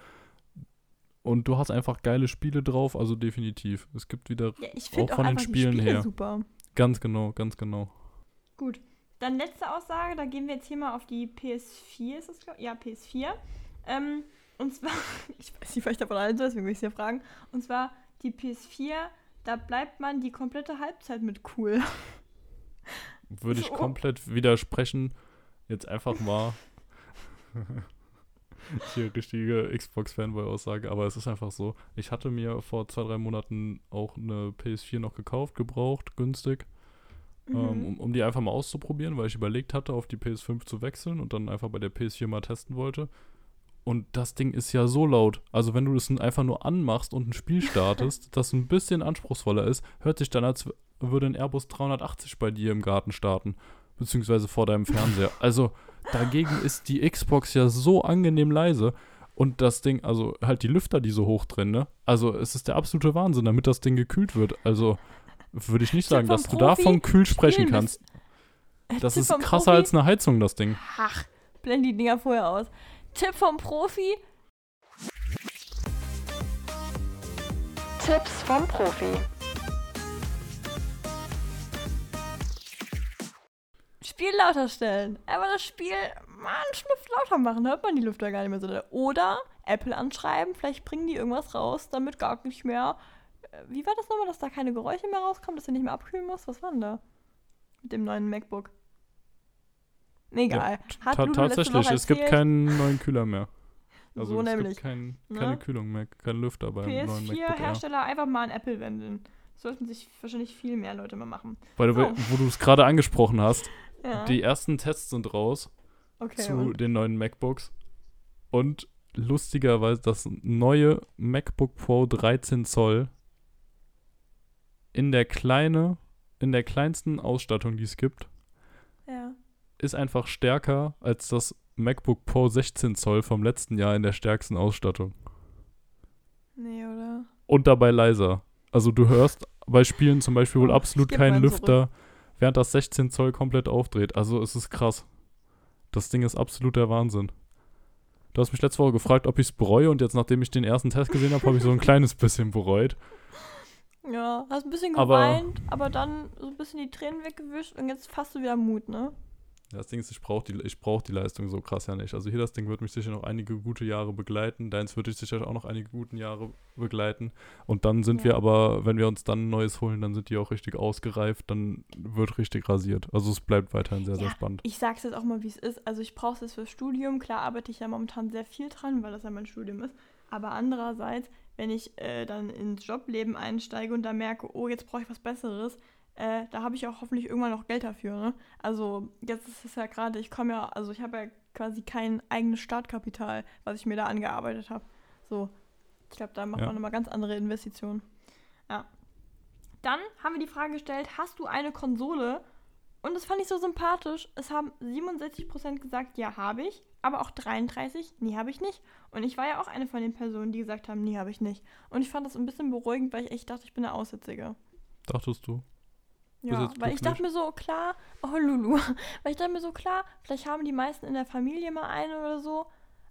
Und du hast einfach geile Spiele drauf, also definitiv. Es gibt wieder Ja, ich Auch auch, von den Spielen Spiele her. super. ganz genau, ganz genau. Gut. Dann letzte Aussage, da gehen wir jetzt hier mal auf die PS4, ist das, glaub- ja, PS4. Ähm, und zwar, [laughs] ich weiß nicht, was ich davon halten soll, deswegen will ich es ja fragen. Und zwar die PS4, da bleibt man die komplette Halbzeit mit cool. Würde ich So. komplett widersprechen. Jetzt einfach mal [laughs] [laughs] hier richtige Xbox-Fanboy-Aussage, aber es ist einfach so. Ich hatte mir vor zwei, drei Monaten auch eine PS4 noch gekauft, gebraucht, günstig, Mhm. ähm, um, um die einfach mal auszuprobieren, weil ich überlegt hatte, auf die PS5 zu wechseln und dann einfach bei der PS4 mal testen wollte. Und das Ding ist ja so laut. Also wenn du das einfach nur anmachst und ein Spiel [laughs] startest, das ein bisschen anspruchsvoller ist, hört sich dann, als würde ein Airbus 380 bei dir im Garten starten. Beziehungsweise vor deinem Fernseher. Also dagegen ist die Xbox ja so angenehm leise. Und das Ding, also halt die Lüfter, die so hoch drin, ne? Also es ist der absolute Wahnsinn, damit das Ding gekühlt wird. Also würde ich nicht Tipp sagen, dass du Profi, davon kühl sprechen kannst. Das Tipp ist krasser Profi, als eine Heizung, das Ding. Ach, blend die Dinger vorher aus. Tipp vom Profi. Tipps vom Profi. Spiel lauter stellen. Aber das Spiel mal einen Schnuff lauter machen, hört man die Lüfter gar nicht mehr so. Oder Apple anschreiben, vielleicht bringen die irgendwas raus, damit gar nicht mehr. äh, Wie war das nochmal, dass da keine Geräusche mehr rauskommen, dass du nicht mehr abkühlen musst? Was war denn da? Mit dem neuen MacBook. Egal. Hat Ta tatsächlich, es gibt keinen neuen Kühler mehr. [laughs] Also so es nämlich. gibt kein, Ne? keine Kühlung mehr, kein Lüfter beim neuen MacBook Air. PS4-Hersteller einfach mal an Apple wenden. Das sollten sich wahrscheinlich viel mehr Leute mal machen. The way, Oh. wo du es gerade angesprochen hast, Ja. die ersten Tests sind raus okay, zu und? den neuen MacBooks. Und lustigerweise das neue MacBook Pro 13 Zoll in der kleine, in der kleinsten Ausstattung, die es gibt, Ja. ist einfach stärker als das MacBook Pro 16 Zoll vom letzten Jahr in der stärksten Ausstattung. Nee, oder? Und dabei leiser. Also du hörst bei Spielen zum Beispiel wohl Oh, absolut ich geb keinen meinen zurück. Während das 16 Zoll komplett aufdreht. Also es ist krass. Das Ding ist absolut der Wahnsinn. Du hast mich letzte Woche gefragt, ob ich es bereue und jetzt, nachdem ich den ersten Test gesehen habe, habe ich so ein kleines bisschen bereut. Ja, hast ein bisschen Aber- geweint, aber, dann so ein bisschen die Tränen weggewischt und jetzt fasst du wieder Mut, ne? Das Ding ist, ich brauche die, ich brauch die Leistung so krass ja nicht. Also hier das Ding wird mich sicher noch einige gute Jahre begleiten. Deins wird dich sicher auch noch einige gute Jahre begleiten. Und dann sind Ja. wir aber, wenn wir uns dann ein neues holen, dann sind die auch richtig ausgereift. Dann wird richtig rasiert. Also es bleibt weiterhin sehr, sehr Ja. spannend. Ich sag's jetzt auch mal, wie es ist. Also ich brauche es jetzt fürs Studium. Klar arbeite ich ja momentan sehr viel dran, weil das ja mein Studium ist. Aber andererseits, wenn ich äh, dann ins Jobleben einsteige und da merke, oh, jetzt brauche ich was Besseres, äh, da habe ich auch hoffentlich irgendwann noch Geld dafür. Ne? Also jetzt ist es ja gerade, ich komme ja, also ich habe ja quasi kein eigenes Startkapital, was ich mir da angearbeitet habe. So, ich glaube, da macht Ja. man nochmal ganz andere Investitionen. Ja. Dann haben wir die Frage gestellt, hast du eine Konsole? Und das fand ich so sympathisch. Es haben 67% gesagt, ja, habe ich. Aber auch 33, nee, habe ich nicht. Und ich war ja auch eine von den Personen, die gesagt haben, nee, habe ich nicht. Und ich fand das ein bisschen beruhigend, weil ich echt dachte, ich bin eine Aussätzige. Dachtest du? Ja, weil ich dachte mir so, klar, oh Lulu, [laughs] weil ich dachte mir so, klar, vielleicht haben die meisten in der Familie mal eine oder so,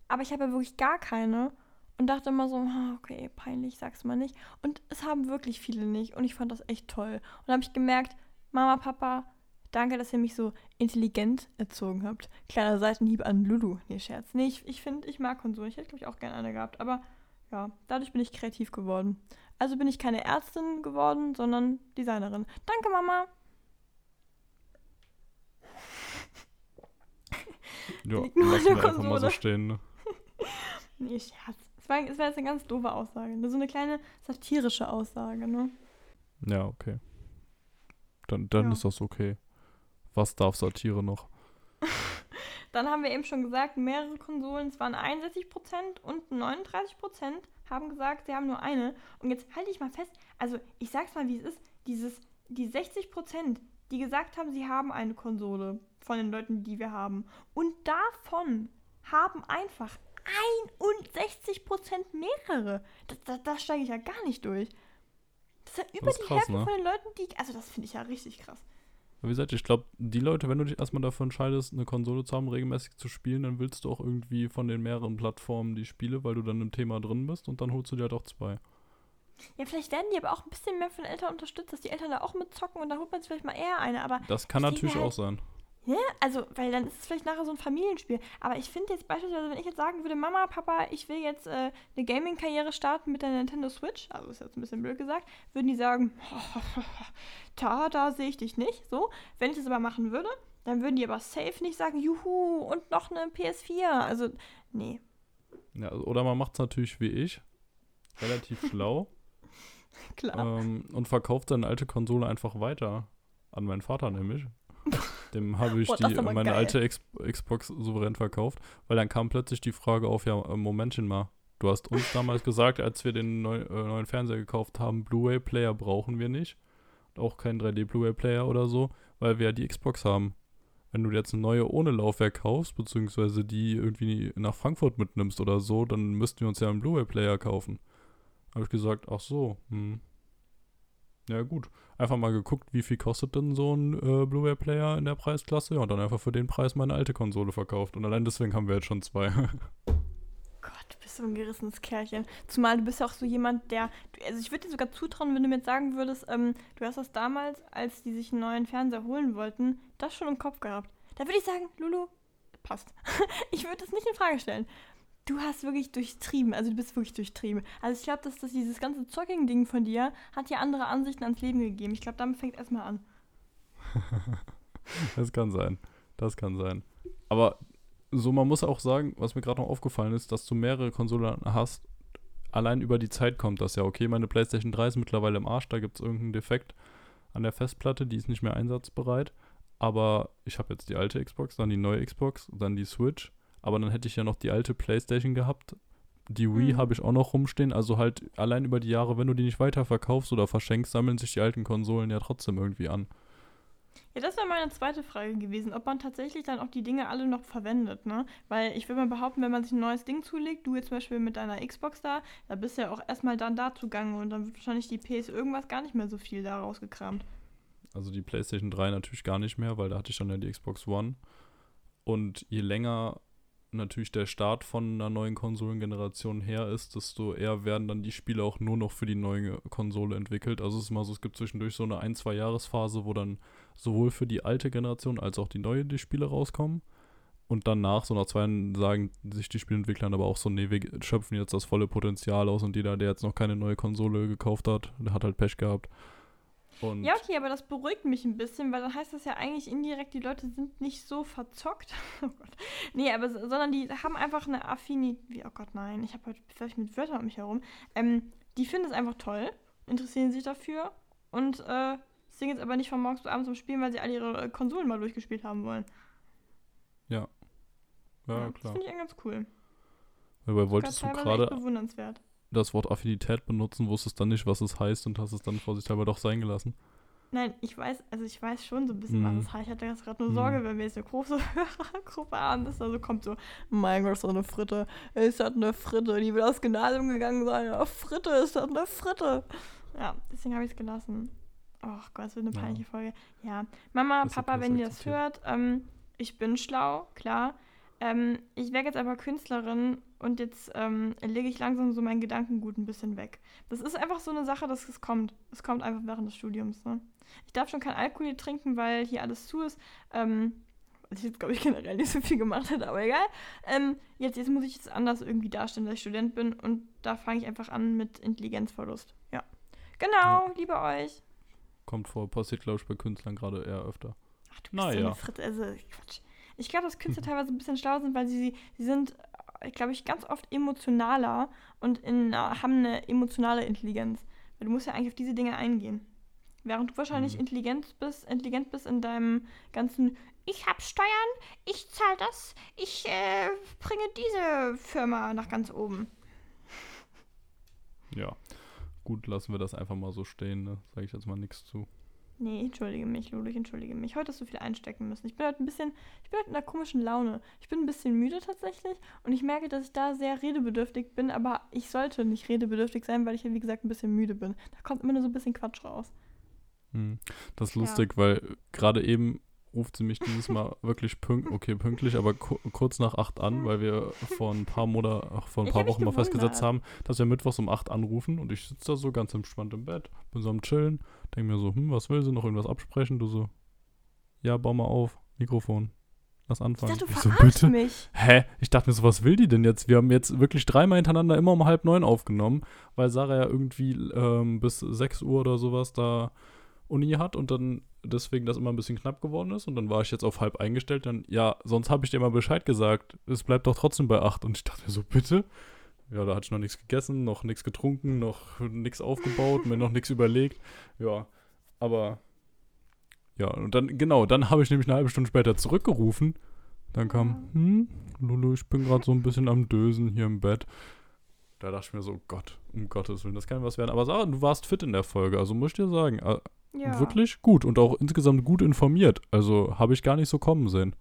aber ich habe ja wirklich gar keine und dachte immer so, okay, peinlich, sag's mal nicht. Und es haben wirklich viele nicht und ich fand das echt toll. Und da habe ich gemerkt, Mama, Papa, danke, dass ihr mich so intelligent erzogen habt. Kleiner Seitenhieb an Lulu. Nee, Scherz. Nee, ich, ich finde, ich mag Konsolen. Ich hätte, glaube ich, auch gerne eine gehabt, aber ja, dadurch bin ich kreativ geworden. Also bin ich keine Ärztin geworden, sondern Designerin. Danke, Mama. [laughs] Ja, wir der einfach mal so stehen. Ne? [laughs] Nee, Scherz. Es war, es war jetzt eine ganz doofe Aussage. So eine kleine satirische Aussage, ne? Ja, okay. Dann, dann Ja. ist das okay. Was darf Satire noch? [laughs] Dann haben wir eben schon gesagt, mehrere Konsolen, es waren 61% und 39% haben gesagt, sie haben nur eine. Und jetzt halte ich mal fest, also ich sag's mal, wie es ist, dieses, die 60%, die gesagt haben, sie haben eine Konsole von den Leuten, die wir haben. Und davon haben einfach 61% mehrere. Da, da, da steige ich ja gar nicht durch. Das ist ja über die krass, Hälfte ne? von den Leuten, die. Also, das finde ich ja richtig krass. Wie gesagt, ich glaube, die Leute, wenn du dich erstmal dafür entscheidest, eine Konsole zu haben, regelmäßig zu spielen, dann willst du auch irgendwie von den mehreren Plattformen die Spiele, weil du dann im Thema drin bist und dann holst du dir halt auch zwei. Ja, vielleicht werden die aber auch ein bisschen mehr von Eltern unterstützt, dass die Eltern da auch mitzocken und da holt man sich vielleicht mal eher eine. Aber Das kann Ich natürlich denke auch sein. Ja, also, weil dann ist es vielleicht nachher so ein Familienspiel. Aber ich finde jetzt beispielsweise, wenn ich jetzt sagen würde, Mama, Papa, ich will jetzt äh, eine Gaming-Karriere starten mit der Nintendo Switch, also ist jetzt ein bisschen blöd gesagt, würden die sagen, [laughs] da, da sehe ich dich nicht. So, wenn ich das aber machen würde, dann würden die aber safe nicht sagen, juhu, und noch eine PS4. Also, nee, Ja, oder man macht es natürlich wie ich. Relativ [laughs] schlau. klar. ähm, und verkauft seine alte Konsole einfach weiter. An meinen Vater nämlich. [laughs] Dem habe ich Boah, die, meine geil. alte Ex Xbox souverän verkauft, weil dann kam plötzlich die Frage auf, ja, äh, Momentchen mal. Du hast uns damals [laughs] gesagt, als wir den neu, äh, neuen Fernseher gekauft haben, Blu-ray-Player brauchen wir nicht. Auch kein 3D-Blu-ray-Player oder so, weil wir ja die Xbox haben. Wenn du jetzt eine neue ohne Laufwerk kaufst, beziehungsweise die irgendwie nach Frankfurt mitnimmst oder so, dann müssten wir uns ja einen Blu-ray-Player kaufen. Habe ich gesagt, ach so, hm. Ja gut, einfach mal geguckt, wie viel kostet denn so ein äh, Blu-ray-Player in der Preisklasse ja, und dann einfach für den Preis meine alte Konsole verkauft. Und allein deswegen haben wir jetzt schon zwei. [laughs] Gott, du bist so ein gerissenes Kerlchen. Zumal du bist ja auch so jemand, der. Also ich würde dir sogar zutrauen, wenn du mir jetzt sagen würdest, ähm, du hast das damals, als die sich einen neuen Fernseher holen wollten, das schon im Kopf gehabt. Da würde ich sagen, Lulu, passt. [laughs] ich würde das nicht in Frage stellen. Du hast wirklich durchtrieben, also du bist wirklich durchtrieben. Also ich glaube, dass das dieses ganze Zocking-Ding von dir hat dir andere Ansichten ans Leben gegeben. Ich glaube, damit fängt erstmal an. [laughs] das kann sein. Das kann sein. Aber so, man muss auch sagen, was mir gerade noch aufgefallen ist, dass du mehrere Konsolen hast, allein über die Zeit kommt das ja. Okay, meine PlayStation 3 ist mittlerweile im Arsch, da gibt es irgendeinen Defekt an der Festplatte, die ist nicht mehr einsatzbereit. Aber ich habe jetzt die alte Xbox, dann die neue Xbox, dann die Switch. Aber dann hätte ich ja noch die alte PlayStation gehabt. Die Wii Mhm. habe ich auch noch rumstehen. Also halt allein über die Jahre, wenn du die nicht weiterverkaufst oder verschenkst, sammeln sich die alten Konsolen ja trotzdem irgendwie an. Ja, das wäre meine zweite Frage gewesen, ob man tatsächlich dann auch die Dinge alle noch verwendet, ne? Weil ich würde mal behaupten, wenn man sich ein neues Ding zulegt, du jetzt zum Beispiel mit deiner Xbox da, da bist du ja auch erstmal dann da zugange und dann wird wahrscheinlich die PS irgendwas gar nicht mehr so viel da rausgekramt. Also die PlayStation 3 natürlich gar nicht mehr, weil da hatte ich dann ja die Xbox One. Und je länger natürlich der Start von einer neuen Konsolengeneration her ist, desto eher werden dann die Spiele auch nur noch für die neue Konsole entwickelt. Also es ist mal so, es gibt zwischendurch so eine ein, zwei Jahresphase, wo dann sowohl für die alte Generation als auch die neue die Spiele rauskommen. Und danach, so nach zwei Jahren, sagen sich die Spielentwickler aber auch so, nee, wir schöpfen jetzt das volle Potenzial aus und jeder, der jetzt noch keine neue Konsole gekauft hat, der hat halt Pech gehabt. Und Ja, okay, aber das beruhigt mich ein bisschen, weil dann heißt das ja eigentlich indirekt, die Leute sind nicht so verzockt. [laughs] oh Gott. Nee, aber so- sondern die haben einfach eine Affinität. Oh Gott, nein, ich habe heute vielleicht mit Wörtern um mich herum. Ähm, die finden es einfach toll, interessieren sich dafür und äh, sind jetzt aber nicht von morgens bis abends am Spielen, weil sie alle ihre äh, Konsolen mal durchgespielt haben wollen. ja, Das klar. finde ich eigentlich ganz cool. Dabei wolltest du gerade bewundernswert. Das Wort Affinität benutzen, wusstest dann nicht, was es heißt und hast es dann vorsichtshalber doch sein gelassen. Nein, ich weiß, also ich weiß schon so ein bisschen, Mhm. was das heißt. Ich hatte jetzt gerade nur Mhm. Sorge, wenn wir jetzt eine große [laughs] Hörergruppe haben, dass da so kommt so, mein Gott, so eine Fritte. Ist das eine Fritte? Die will aufs Gymnasium gegangen sein. Ja, Fritte, ist das eine Fritte? Ja, deswegen habe ich es gelassen. Ach Gott, es wird eine Ja. peinliche Folge. Ja, Mama, Ist Papa, wenn ihr das hört, ähm, ich bin schlau, klar. Ähm, ich werde jetzt aber Künstlerin und jetzt ähm, lege ich langsam so mein Gedankengut ein bisschen weg. Das ist einfach so eine Sache, dass es kommt. Es kommt einfach während des Studiums. Ne? Ich darf schon kein Alkohol hier trinken, weil hier alles zu ist. Ähm, was ich jetzt, glaube ich, generell nicht so viel gemacht hätte, aber egal. Ähm, jetzt, jetzt muss ich es anders irgendwie darstellen, dass ich Student bin und da fange ich einfach an mit Intelligenzverlust. Ja. Genau, liebe euch. Kommt vor, passiert, glaube ich, bei Künstlern gerade eher öfter. Ach, du bist so Naja. eine Fritte. Also, Quatsch. Ich glaube, dass Künstler [laughs] teilweise ein bisschen schlau sind, weil sie, sie sind, glaube ich, ganz oft emotionaler und in, äh, haben eine emotionale Intelligenz. Weil du musst ja eigentlich auf diese Dinge eingehen. Während du wahrscheinlich Mhm. intelligent bist, intelligent bist in deinem ganzen Ich hab Steuern, ich zahle das, ich äh, bringe diese Firma nach ganz oben. Ja. Gut, lassen wir das einfach mal so stehen, ne? Sage ich jetzt mal nichts zu. Nee, entschuldige mich, Lulu, ich entschuldige mich. Heute hast du viel einstecken müssen. Ich bin heute ein bisschen, ich bin heute in einer komischen Laune. Ich bin ein bisschen müde tatsächlich und ich merke, dass ich da sehr redebedürftig bin, aber ich sollte nicht redebedürftig sein, weil ich ja, wie gesagt, ein bisschen müde bin. Da kommt immer nur so ein bisschen Quatsch raus. Hm. Das ist Ja. lustig, weil gerade eben ruft sie mich dieses Mal wirklich pünktlich, okay, pünktlich, aber ku kurz nach 8 an, weil wir vor ein paar Monaten, ach, vor ein Ich paar Wochen mal festgesetzt haben, dass wir mittwochs um 8 anrufen und ich sitze da so ganz entspannt im Bett, bin so am Chillen, denke mir so, hm, was will sie, noch irgendwas absprechen? Du so, ja, bau mal auf, Mikrofon, lass Ich anfangen. dachte, du Ich so, bitte? mich. Hä? Ich dachte mir so, was will die denn jetzt? Wir haben jetzt wirklich dreimal hintereinander immer um halb neun aufgenommen, weil Sarah ja irgendwie ähm, bis 6 Uhr oder sowas da Uni hat und dann deswegen das immer ein bisschen knapp geworden ist und dann war ich jetzt auf halb eingestellt, dann, ja, sonst habe ich dir mal Bescheid gesagt, es bleibt doch trotzdem bei 8 und ich dachte mir so, bitte? Ja, da hatte ich noch nichts gegessen, noch nichts getrunken, noch nichts aufgebaut, mir noch nichts überlegt, ja, aber ja, und dann, genau, dann habe ich nämlich eine halbe Stunde später zurückgerufen dann kam, hm, Lulu, ich bin gerade so ein bisschen am Dösen hier im Bett. Da dachte ich mir so, oh Gott, um Gottes Willen, das kann was werden. Aber Sarah, du warst fit in der Folge, also muss ich dir sagen, äh, Ja. wirklich gut und auch insgesamt gut informiert. Also habe ich gar nicht so kommen sehen.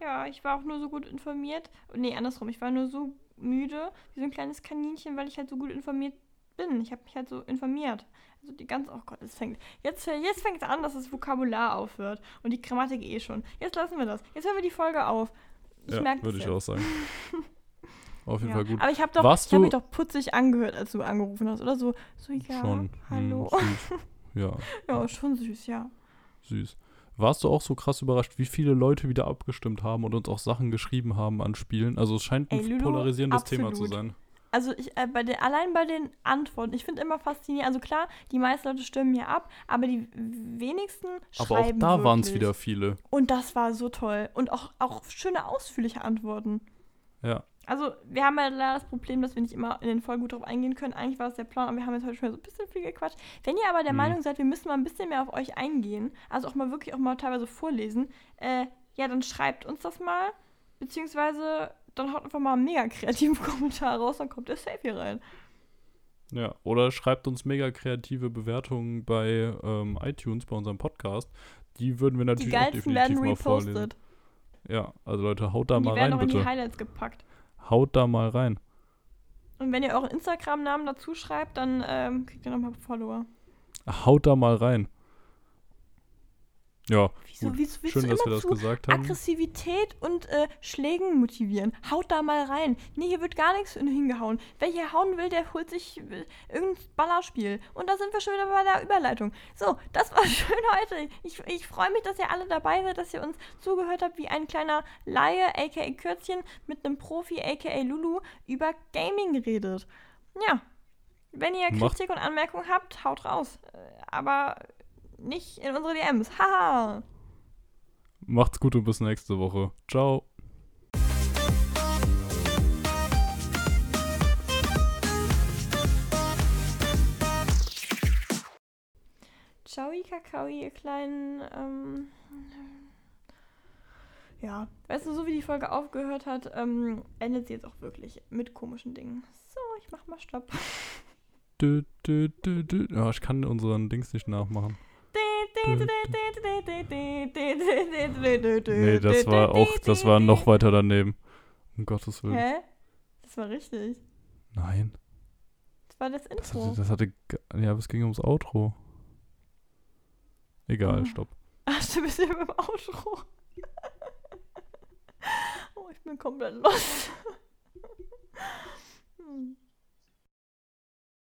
Ja, ich war auch nur so gut informiert. Nee, andersrum. Ich war nur so müde, wie so ein kleines Kaninchen, weil ich halt so gut informiert bin. Ich habe mich halt so informiert. Also die ganz, oh Gott, es fängt. Jetzt, jetzt fängt es an, dass das Vokabular aufhört. Und die Grammatik eh schon. Jetzt lassen wir das. Jetzt hören wir die Folge auf. Ich ja, würde ich auch sagen. [laughs] Auf jeden Ja. Fall gut. Aber ich habe doch, Warst ich hab mich doch putzig angehört, als du angerufen hast, oder so. So, ja, Schon. hallo. Hm, süß. [laughs] Ja, Ja, schon süß, ja. süß. Warst du auch so krass überrascht, wie viele Leute wieder abgestimmt haben und uns auch Sachen geschrieben haben an Spielen? Also es scheint ein Ey, Lulu, polarisierendes Thema zu absolut. sein. Also ich, äh, bei den, allein bei den Antworten, ich finde immer faszinierend, also klar, die meisten Leute stimmen mir ab, aber die wenigsten schreiben Aber auch da waren es wieder viele. Und das war so toll. Und auch, auch schöne, ausführliche Antworten. Ja. Also, wir haben ja leider das Problem, dass wir nicht immer in den Folgen gut drauf eingehen können. Eigentlich war es der Plan, aber wir haben jetzt heute schon so ein bisschen viel gequatscht. Wenn ihr aber der Mhm. Meinung seid, wir müssen mal ein bisschen mehr auf euch eingehen, also auch mal wirklich auch mal teilweise vorlesen, äh, ja, dann schreibt uns das mal. Beziehungsweise dann haut einfach mal einen mega kreativen [laughs] Kommentar raus, dann kommt der Safe hier rein. Ja, oder schreibt uns mega kreative Bewertungen bei ähm, iTunes, bei unserem Podcast. Die würden wir Die natürlich auch geilsten definitiv werden mal vorlesen. Ja, also Leute, haut da die mal werden rein, auch in die bitte. Highlights gepackt. Haut da mal rein. Und wenn ihr euren Instagram-Namen dazu schreibt, dann ähm, kriegt ihr nochmal Follower. Haut da mal rein. Ja, Wieso, wieso willst schön, du dass wir das gesagt haben. Aggressivität und äh, Schlägen motivieren? Haut da mal rein. Nee, hier wird gar nichts hin- hingehauen. Wer hier hauen will, der holt sich äh, irgendein Ballerspiel. Und da sind wir schon wieder bei der Überleitung. So, das war [laughs] schön heute. Ich, ich freue mich, dass ihr alle dabei seid, dass ihr uns zugehört habt, wie ein kleiner Laie, aka Kürzchen, mit einem Profi, aka Lulu, über Gaming redet. Ja. Wenn ihr Macht- Kritik und Anmerkungen habt, haut raus. Äh, Aber nicht in unsere DMs. Haha. Macht's gut und bis nächste Woche. Ciao. Ciao, Kakao, ihr kleinen. Ähm, ja, weißt du, so wie die Folge aufgehört hat, ähm, endet sie jetzt auch wirklich mit komischen Dingen. So, ich mach mal Stopp. [laughs] Dü, dü, dü, dü. Ja, ich kann unseren Dings nicht nachmachen. Nee, das war auch, das war noch weiter daneben. Um Gottes Willen. Hä? Das war richtig. Nein. Das war das Das Intro. hatte, das hatte, ja, aber es ging ums Outro. Egal, Oh. stopp. [laughs] Ach, du bist ja beim Outro. [laughs] oh, ich bin komplett los. [laughs] hm.